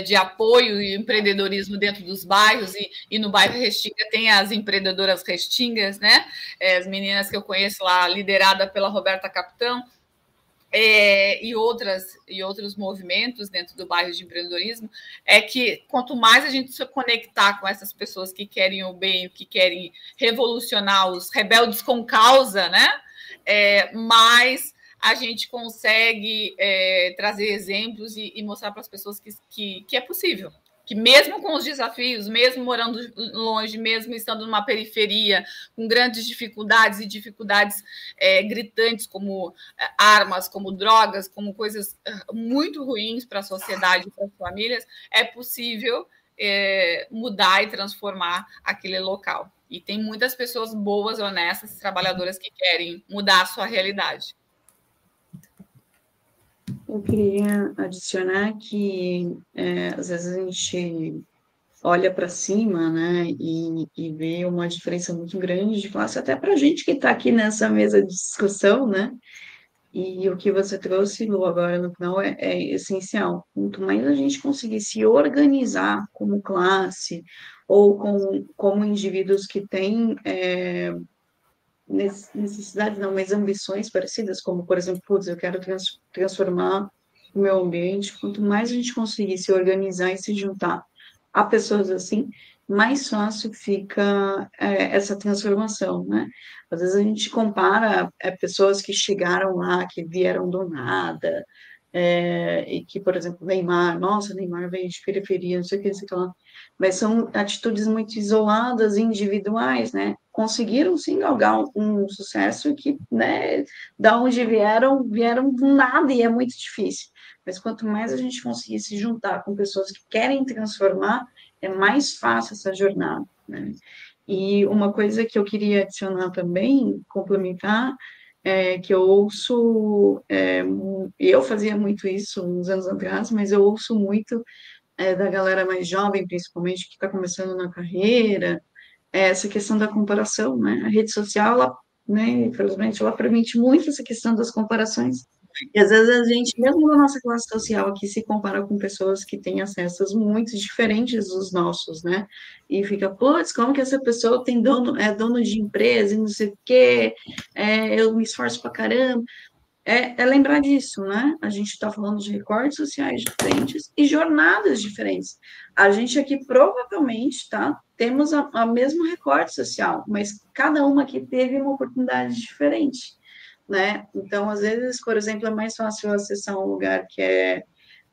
de apoio e empreendedorismo dentro dos bairros, e, e, no bairro Restinga tem as empreendedoras Restingas, né? É, as meninas que eu conheço lá, liderada pela Roberta Capitão, é, e outras e outros movimentos dentro do bairro de empreendedorismo, é que quanto mais a gente se conectar com essas pessoas que querem o bem, que querem revolucionar os rebeldes com causa, né? É, mais a gente consegue é, trazer exemplos e, e mostrar para as pessoas que, que, que, é possível. Que mesmo com os desafios, mesmo morando longe, mesmo estando numa periferia, com grandes dificuldades e dificuldades é, gritantes, como é, armas, como drogas, como coisas é, muito ruins para a sociedade e para as famílias, é possível é, mudar e transformar aquele local. E tem muitas pessoas boas, honestas, trabalhadoras que querem mudar a sua realidade. Eu queria adicionar que é, às vezes a gente olha para cima, né, e, e vê uma diferença muito grande de classe, até para a gente que está aqui nessa mesa de discussão, né, e o que você trouxe, Lu, agora no final é, é essencial. Quanto mais a gente conseguir se organizar como classe ou com, como indivíduos que têm é, necessidades, não, mas ambições parecidas, como, por exemplo, putz, eu quero trans, transformar o meu ambiente. Quanto mais a gente conseguir se organizar e se juntar a pessoas assim, mais fácil fica é, essa transformação, né? Às vezes a gente compara é, pessoas que chegaram lá, que vieram do nada, é, e que, por exemplo, Neymar, nossa, Neymar veio de periferia, não sei o que, não sei o que lá, mas são atitudes muito isoladas, individuais, né? Conseguiram sim galgar um, um sucesso que, né, da onde vieram, vieram do nada e é muito difícil. Mas quanto mais a gente conseguir se juntar com pessoas que querem transformar, é mais fácil essa jornada, né? E uma coisa que eu queria adicionar também, complementar, é, que eu ouço, é, eu fazia muito isso uns anos atrás, mas eu ouço muito é, da galera mais jovem, principalmente, que está começando na carreira, essa questão da comparação, né? A rede social, ela, né, infelizmente, ela permite muito essa questão das comparações, e às vezes a gente, mesmo na nossa classe social aqui, se compara com pessoas que têm acessos muito diferentes dos nossos, né? E fica, putz, como que essa pessoa tem dono, é dono de empresa e não sei o quê, é, eu me esforço pra caramba. É, é lembrar disso, né? A gente está falando de recortes sociais diferentes e jornadas diferentes. A gente aqui provavelmente, tá? Temos a, a mesmo recorte social, mas cada uma aqui teve uma oportunidade diferente né? Então, às vezes, por exemplo, é mais fácil acessar um lugar que é,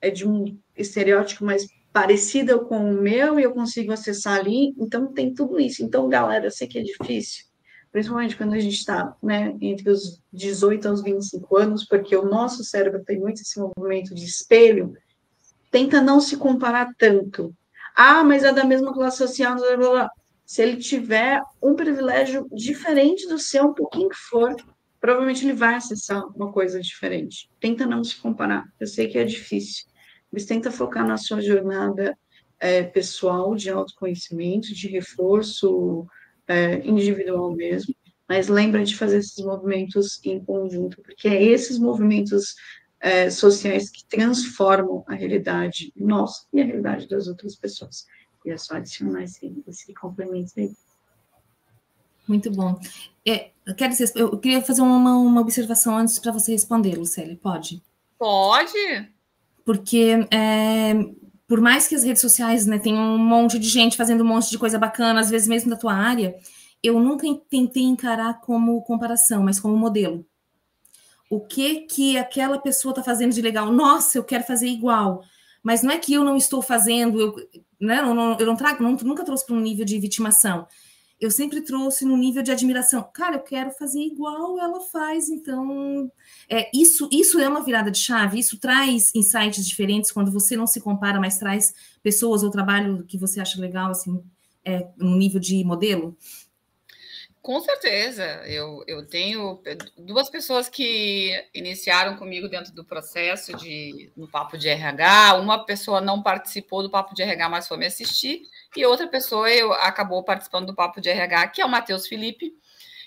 é de um estereótipo mais parecido com o meu e eu consigo acessar ali, então tem tudo isso. Então, galera, eu sei que é difícil, principalmente quando a gente está né, entre os 18 aos 25 anos, porque o nosso cérebro tem muito esse movimento de espelho, tenta não se comparar tanto. Ah, mas é da mesma classe social, blá, blá, blá. Se ele tiver um privilégio diferente do seu, um pouquinho que for, provavelmente ele vai acessar uma coisa diferente. Tenta não se comparar. Eu sei que é difícil, mas tenta focar na sua jornada é, pessoal de autoconhecimento, de reforço é, individual mesmo. Mas lembra de fazer esses movimentos em conjunto, porque é esses movimentos é, sociais que transformam a realidade nossa e a realidade das outras pessoas. E é só adicionar esse, esse complemento aí. Muito bom. É, quer dizer, eu queria fazer uma, uma observação antes para você responder, Lucélia. Pode? Pode. Porque é, por mais que as redes sociais né, tenham um monte de gente fazendo um monte de coisa bacana, às vezes mesmo da tua área, eu nunca tentei encarar como comparação, mas como modelo. O que que aquela pessoa está fazendo de legal? Nossa, eu quero fazer igual. Mas não é que eu não estou fazendo, eu, né, eu, não, eu não trago, não, nunca trouxe para um nível de vitimação eu sempre trouxe no nível de admiração. Cara, eu quero fazer igual ela faz, então é, isso isso é uma virada de chave. Isso traz insights diferentes quando você não se compara, mas traz pessoas ou trabalho que você acha legal, assim, é, no nível de modelo. Com certeza, eu, eu tenho duas pessoas que iniciaram comigo dentro do processo de no papo de RH. Uma pessoa não participou do papo de RH, mas foi me assistir, e outra pessoa eu, acabou participando do papo de RH, que é o Matheus Felipe.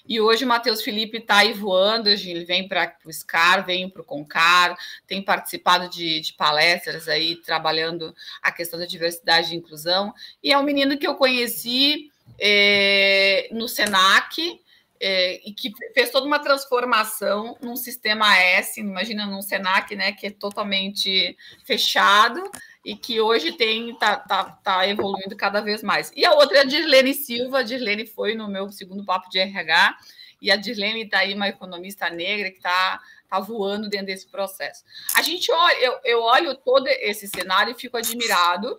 E hoje o Matheus Felipe está aí voando, ele vem para o SCAR, vem para o CONCAR, tem participado de, de, palestras aí, trabalhando a questão da diversidade e inclusão. E é um menino que eu conheci é, no SENAC, é, e que fez toda uma transformação num sistema S, imagina num Senac, né, que é totalmente fechado e que hoje tem tá, tá, tá evoluindo cada vez mais. E a outra é a Dirlene Silva, a Dirlene foi no meu segundo papo de RH, e a Dirlene está aí, uma economista negra que está tá voando dentro desse processo. A gente olha, eu, eu olho todo esse cenário e fico admirado,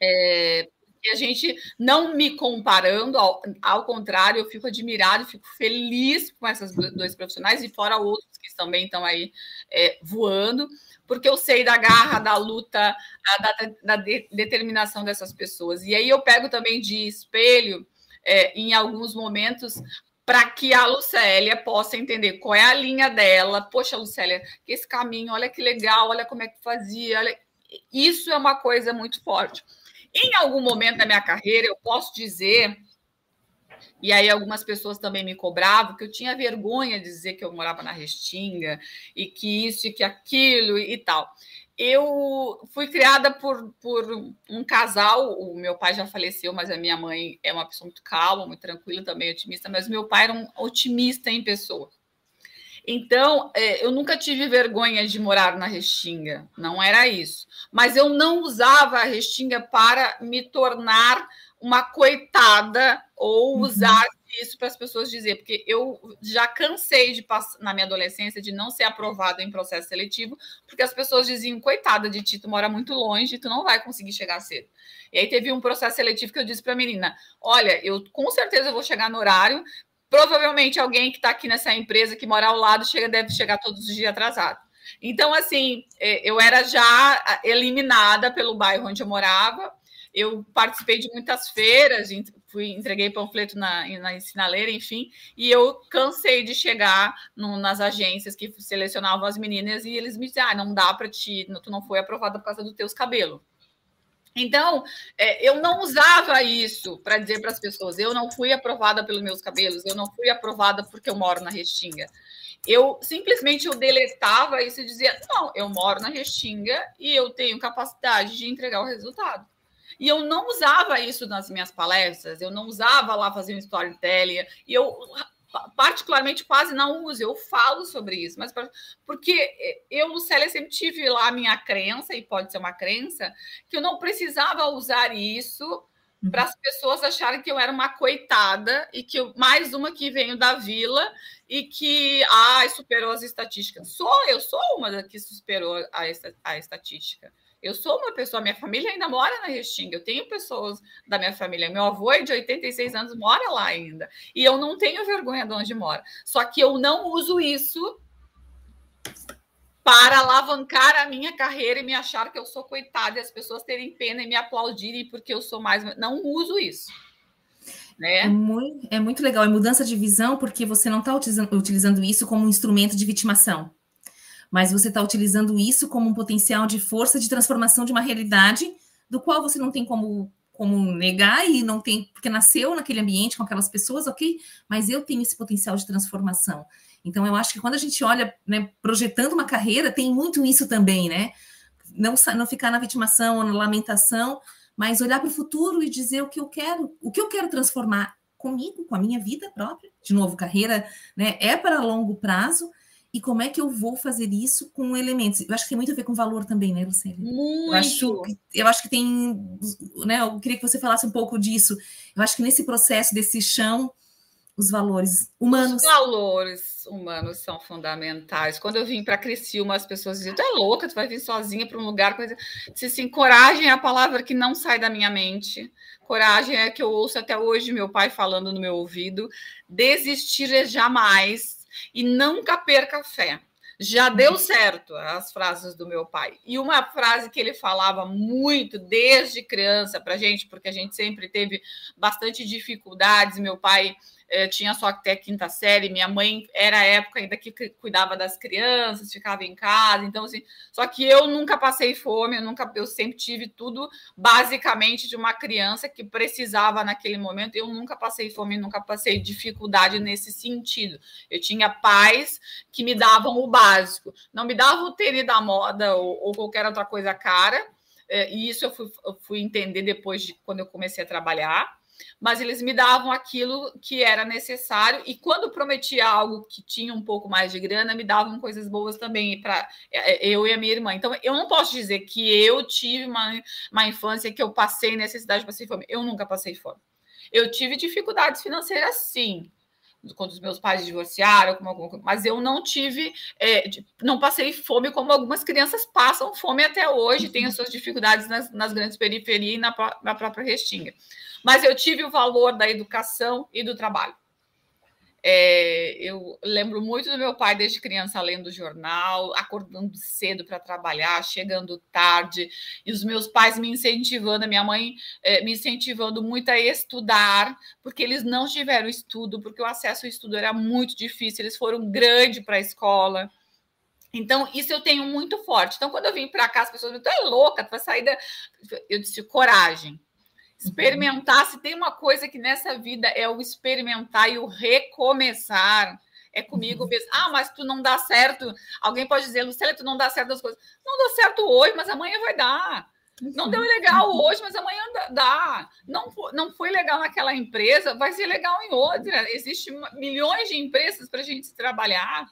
é, e a gente não me comparando, ao, ao contrário, eu fico admirado, fico feliz com esses dois profissionais e fora outros que também estão aí é, voando, porque eu sei da garra, da luta, da, da de, determinação dessas pessoas. E aí eu pego também de espelho é, em alguns momentos para que a Lucélia possa entender qual é a linha dela. Poxa, Lucélia, esse caminho, olha que legal, olha como é que fazia. Olha... Isso é uma coisa muito forte. Em algum momento da minha carreira, eu posso dizer, e aí algumas pessoas também me cobravam, que eu tinha vergonha de dizer que eu morava na Restinga, e que isso e que aquilo e tal. Eu fui criada por, por um casal, o meu pai já faleceu, mas a minha mãe é uma pessoa muito calma, muito tranquila, também otimista, mas meu pai era um otimista em pessoa. Então, é, eu nunca tive vergonha de morar na Restinga, não era isso. Mas eu não usava a Restinga para me tornar uma coitada ou uhum. usar isso para as pessoas dizer, porque eu já cansei de passar na minha adolescência de não ser aprovada em processo seletivo, porque as pessoas diziam, coitada de ti, tu mora muito longe, tu não vai conseguir chegar cedo. E aí teve um processo seletivo que eu disse para a menina: olha, eu com certeza vou chegar no horário, Provavelmente alguém que está aqui nessa empresa que mora ao lado chega, deve chegar todos os dias atrasado. Então, assim, é, eu era já eliminada pelo bairro onde eu morava. Eu participei de muitas feiras, fui entreguei panfleto na, na sinaleira, enfim, e eu cansei de chegar no, nas agências que selecionavam as meninas e eles me diziam: ah, não dá para ti, tu não foi aprovada por causa dos teus cabelos. Então, é, eu não usava isso para dizer para as pessoas: eu não fui aprovada pelos meus cabelos, eu não fui aprovada porque eu moro na Restinga. Eu simplesmente eu deletava isso e dizia: não, eu moro na Restinga e eu tenho capacidade de entregar o resultado. E eu não usava isso nas minhas palestras, eu não usava lá fazer um storytelling, e eu particularmente quase não uso, eu falo sobre isso, mas porque eu, Lucélia, sempre tive lá a minha crença, e pode ser uma crença, que eu não precisava usar isso uhum. para as pessoas acharem que eu era uma coitada e que eu, mais uma que veio da vila e que ai, superou as estatísticas. Sou, eu sou uma que superou a, a estatística. Eu sou uma pessoa, minha família ainda mora na Restinga, eu tenho pessoas da minha família. Meu avô é de 86 anos, mora lá ainda. E eu não tenho vergonha de onde mora. Só que eu não uso isso para alavancar a minha carreira e me achar que eu sou coitada e as pessoas terem pena e me aplaudirem porque eu sou mais. Não uso isso. Né? É, muito, é muito legal. É mudança de visão porque você não está utilizando, utilizando isso como um instrumento de vitimação mas você está utilizando isso como um potencial de força de transformação de uma realidade do qual você não tem como, como negar e não tem, porque nasceu naquele ambiente com aquelas pessoas, ok, mas eu tenho esse potencial de transformação. Então, eu acho que quando a gente olha, né, projetando uma carreira, tem muito isso também, né? Não, não ficar na vitimação ou na lamentação, mas olhar para o futuro e dizer o que eu quero, o que eu quero transformar, comigo, com a minha vida própria. De novo, carreira né, é para longo prazo. E como é que eu vou fazer isso com elementos? Eu acho que tem muito a ver com valor também, né, Lucélia? Muito. Eu acho, eu acho que tem, né? Eu queria que você falasse um pouco disso. Eu acho que nesse processo desse chão, os valores humanos. Os valores humanos são fundamentais. Quando eu vim para Criciúma, as pessoas diziam: tu é louca, tu vai vir sozinha para um lugar. Coisa... Disse assim: coragem é a palavra que não sai da minha mente. Coragem é que eu ouço até hoje meu pai falando no meu ouvido. Desistir é jamais e nunca perca fé. Já deu certo as frases do meu pai. E uma frase que ele falava muito desde criança para gente, porque a gente sempre teve bastante dificuldades. Meu pai eh, tinha só até quinta série, minha mãe era a época ainda que cuidava das crianças, ficava em casa, então assim, só que eu nunca passei fome, eu nunca, eu sempre tive tudo basicamente de uma criança que precisava naquele momento, eu nunca passei fome, nunca passei dificuldade nesse sentido. Eu tinha pais que me davam o básico, não me davam o tênis da moda ou, ou qualquer outra coisa cara, eh, e isso eu fui, eu fui entender depois de quando eu comecei a trabalhar mas eles me davam aquilo que era necessário e quando prometia algo que tinha um pouco mais de grana, me davam coisas boas também para é, é, eu e a minha irmã. Então, eu não posso dizer que eu tive uma, uma infância que eu passei necessidade, passei fome. Eu nunca passei fome. Eu tive dificuldades financeiras, sim, quando os meus pais divorciaram, mas eu não tive, é, não passei fome como algumas crianças passam fome até hoje, têm as suas dificuldades nas, nas grandes periferias e na, na própria Restinga mas eu tive o valor da educação e do trabalho. É, eu lembro muito do meu pai desde criança lendo jornal, acordando cedo para trabalhar, chegando tarde, e os meus pais me incentivando, a minha mãe é, me incentivando muito a estudar, porque eles não tiveram estudo, porque o acesso ao estudo era muito difícil, eles foram grande para a escola. Então, isso eu tenho muito forte. Então, quando eu vim para cá, as pessoas me tu é louca, tu vai sair da. Eu disse, coragem Experimentar, se tem uma coisa que nessa vida é o experimentar e o recomeçar, é comigo uhum. mesmo. Ah, mas tu não dá certo. Alguém pode dizer, Lucélia, tu não dá certo das coisas. Não deu certo hoje, mas amanhã vai dar. Não deu legal uhum. hoje, mas amanhã dá. Não, não foi legal naquela empresa, vai ser legal em outra. Existem milhões de empresas para a gente trabalhar.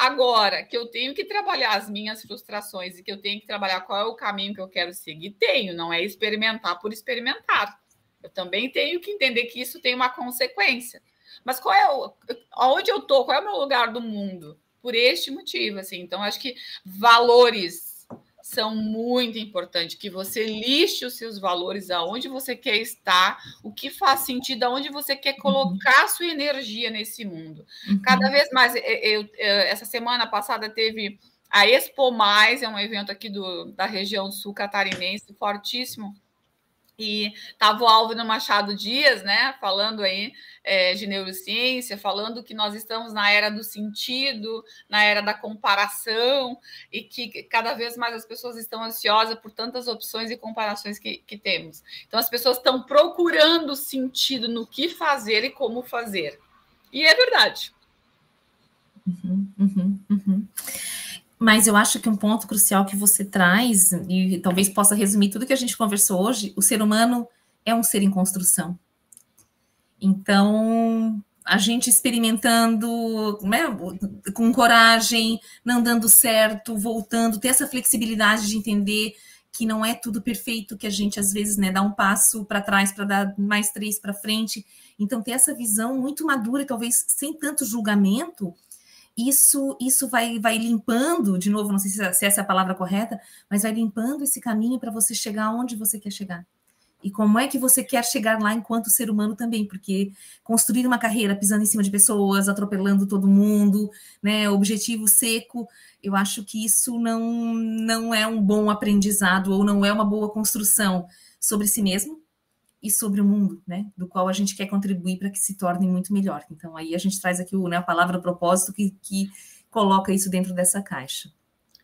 Agora, que eu tenho que trabalhar as minhas frustrações e que eu tenho que trabalhar qual é o caminho que eu quero seguir, tenho, não é experimentar por experimentar. Eu também tenho que entender que isso tem uma consequência. Mas qual é o aonde eu tô? Qual é o meu lugar do mundo? Por este motivo, assim. Então, acho que valores são muito importantes, que você liste os seus valores, aonde você quer estar, o que faz sentido, aonde você quer uhum. colocar sua energia nesse mundo. Uhum. Cada vez mais, eu, eu, essa semana passada teve a Expo Mais, é um evento aqui do, da região sul catarinense, fortíssimo, e estava o Álvaro Machado Dias, né, falando aí é, de neurociência, falando que nós estamos na era do sentido, na era da comparação, e que cada vez mais as pessoas estão ansiosas por tantas opções e comparações que, que temos. Então, as pessoas estão procurando sentido no que fazer e como fazer. E é verdade. Uhum, uhum, uhum. Mas eu acho que um ponto crucial que você traz, e talvez possa resumir tudo que a gente conversou hoje, o ser humano é um ser em construção. Então, a gente experimentando né, com coragem, não dando certo, voltando, ter essa flexibilidade de entender que não é tudo perfeito, que a gente às vezes né, dá um passo para trás para dar mais três para frente. Então, ter essa visão muito madura talvez sem tanto julgamento isso isso vai, vai limpando, de novo, não sei se, essa é a palavra correta, mas vai limpando esse caminho para você chegar onde você quer chegar. E como é que você quer chegar lá enquanto ser humano também? Porque construir uma carreira pisando em cima de pessoas, atropelando todo mundo, né, objetivo seco, eu acho que isso não, não é um bom aprendizado ou não é uma boa construção sobre si mesmo, e sobre o mundo, né, do qual a gente quer contribuir para que se torne muito melhor. Então, aí a gente traz aqui o, né, a palavra propósito que, que coloca isso dentro dessa caixa.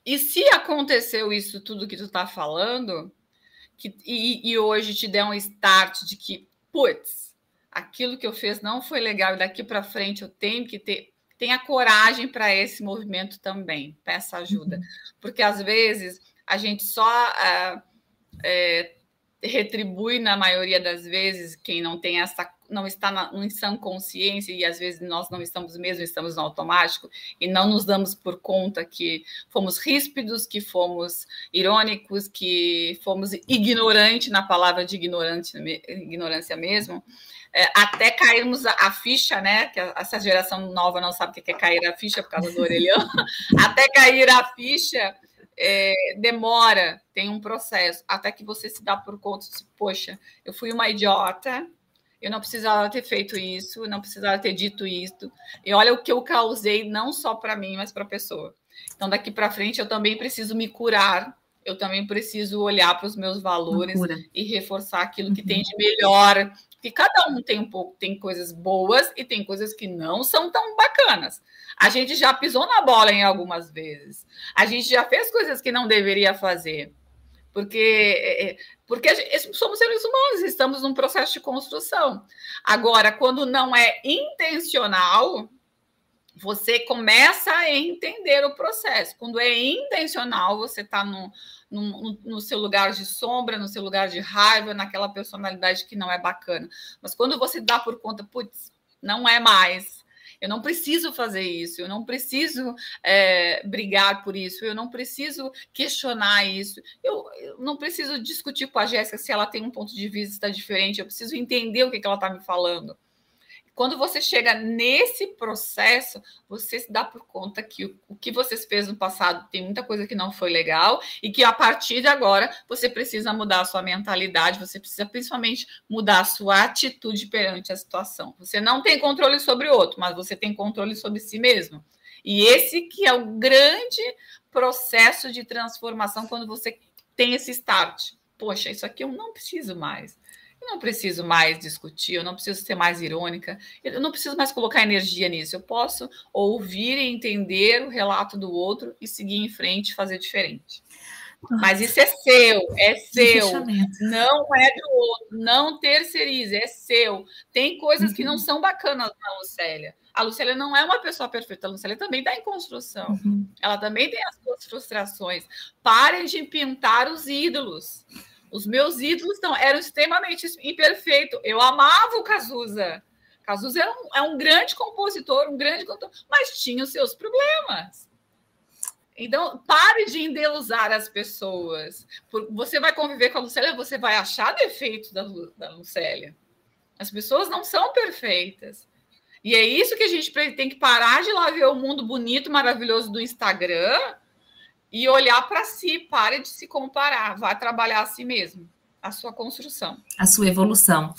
E se aconteceu isso tudo que tu está falando, que, e, e, hoje te der um start de que, putz, aquilo que eu fiz não foi legal e daqui para frente eu tenho que ter tenha coragem para esse movimento também, peça ajuda, uhum. porque às vezes a gente só uh, é, retribui na maioria das vezes quem não tem essa não está na, em consciência e às vezes nós não estamos mesmo, estamos no automático e não nos damos por conta que fomos ríspidos, que fomos irônicos, que fomos ignorantes na palavra de ignorante, ignorância mesmo, é, até cairmos a, a, ficha, né? Que essa geração nova não sabe o que é cair a ficha por causa do orelhão, (laughs) até cair a ficha. É, demora, tem um processo, até que você se dá por conta de, poxa, eu fui uma idiota, eu não precisava ter feito isso, não precisava ter dito isso. E olha o que eu causei, não só para mim, mas para a pessoa. Então, daqui para frente, eu também preciso me curar, eu também preciso olhar para os meus valores e reforçar aquilo que uhum. tem de melhor. Que cada um tem um pouco, tem coisas boas e tem coisas que não são tão bacanas. A gente já pisou na bola em algumas vezes. A gente já fez coisas que não deveria fazer porque, é, é, porque somos seres humanos, estamos num processo de construção. Agora, quando não é intencional, você começa a entender o processo. Quando é intencional, você está no, no, no, seu lugar de sombra, no seu lugar de raiva, naquela personalidade que não é bacana. Mas quando você dá por conta, putz, não é mais, eu não preciso fazer isso, eu não preciso é, brigar por isso, eu não preciso questionar isso, eu, eu não preciso discutir com a Jéssica se ela tem um ponto de vista diferente, eu preciso entender o que, que ela está me falando. Quando você chega nesse processo, você se dá por conta que o, que você fez no passado tem muita coisa que não foi legal e que a partir de agora você precisa mudar a sua mentalidade, você precisa principalmente mudar a sua atitude perante a situação. Você não tem controle sobre o outro, mas você tem controle sobre si mesmo. E esse que é o grande processo de transformação quando você tem esse start. Poxa, isso aqui eu não preciso mais. Eu não preciso mais discutir, eu não preciso ser mais irônica, eu não preciso mais colocar energia nisso. Eu posso ouvir e entender o relato do outro e seguir em frente e fazer diferente. Mas isso é seu, é seu, não é do outro, não terceirize, é seu. Tem coisas uhum. que não uhum. são bacanas na Lucélia. A Lucélia não é uma pessoa perfeita, a Lucélia também está em construção. Uhum. Ela também tem as suas frustrações. Parem de pintar os ídolos. Os meus ídolos não, eram extremamente imperfeitos. Eu amava o Cazuza. Cazuza é um, é um grande compositor, um grande cantor, mas tinha os seus problemas. Então, pare de endeusar as pessoas. Você vai conviver com a Lucélia, você vai achar defeitos da, da Lucélia. As pessoas não são perfeitas. E é isso que a gente tem que parar de lá ver o mundo bonito, maravilhoso do Instagram e olhar para si, pare de se comparar, vá trabalhar a si mesmo, a sua construção. A sua evolução.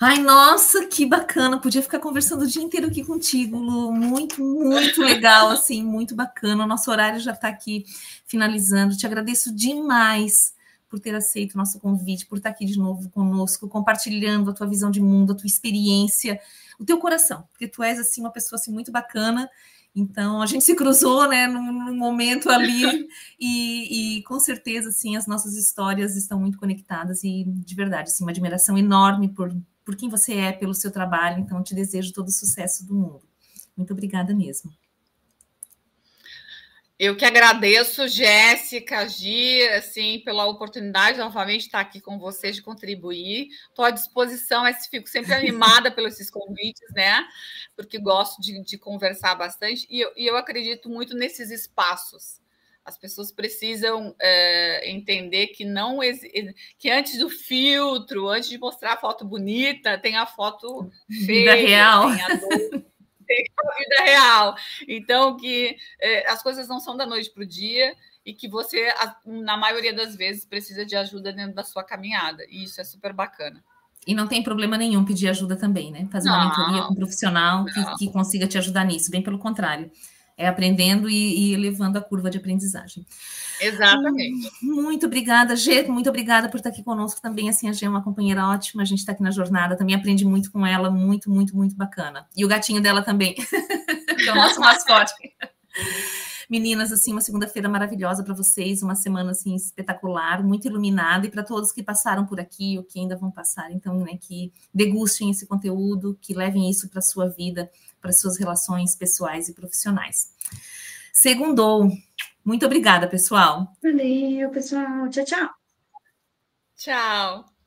Ai, nossa, que bacana, podia ficar conversando o dia inteiro aqui contigo, Lu, muito, muito legal, (laughs) assim, muito bacana, o nosso horário já está aqui finalizando, te agradeço demais por ter aceito o nosso convite, por estar aqui de novo conosco, compartilhando a tua visão de mundo, a tua experiência, o teu coração, porque tu és, assim, uma pessoa, assim, muito bacana, então a gente se cruzou, né, num, momento ali (laughs) e, e, com certeza, sim, as nossas histórias estão muito conectadas e de verdade, sim, uma admiração enorme por por quem você é, pelo seu trabalho. Então te desejo todo o sucesso do mundo. Muito obrigada mesmo. Eu que agradeço, Jéssica, Gi, assim, pela oportunidade novamente de estar aqui com vocês, de contribuir. Estou à disposição, fico sempre animada pelos esses convites, né? Porque gosto de, de conversar bastante e eu, e eu, acredito muito nesses espaços. As pessoas precisam é, entender que não que antes do filtro, antes de mostrar a foto bonita, tem a foto feia, Vida real. tem a dor (laughs) a vida real. Então, que é, as coisas não são da noite para o dia e que você, na maioria das vezes, precisa de ajuda dentro da sua caminhada. E isso é super bacana. E não tem problema nenhum pedir ajuda também, né? Fazer uma mentoria com um profissional que, que, consiga te ajudar nisso. Bem pelo contrário. É aprendendo e, e levando a curva de aprendizagem. Exatamente. Muito obrigada, Gê. Muito obrigada por estar aqui conosco também. Assim, a Gê é uma companheira ótima. A gente está aqui na jornada. Também aprendi muito com ela. Muito, muito, muito bacana. E o gatinho dela também. (laughs) que é o nosso mascote. Meninas, assim, uma segunda-feira maravilhosa para vocês, uma semana assim espetacular, muito iluminada e para todos que passaram por aqui ou que ainda vão passar, então, né, que degustem esse conteúdo, que levem isso para sua vida, para suas relações pessoais e profissionais. Segundou. Muito obrigada, pessoal. Valeu, pessoal. Tchau, tchau. Tchau.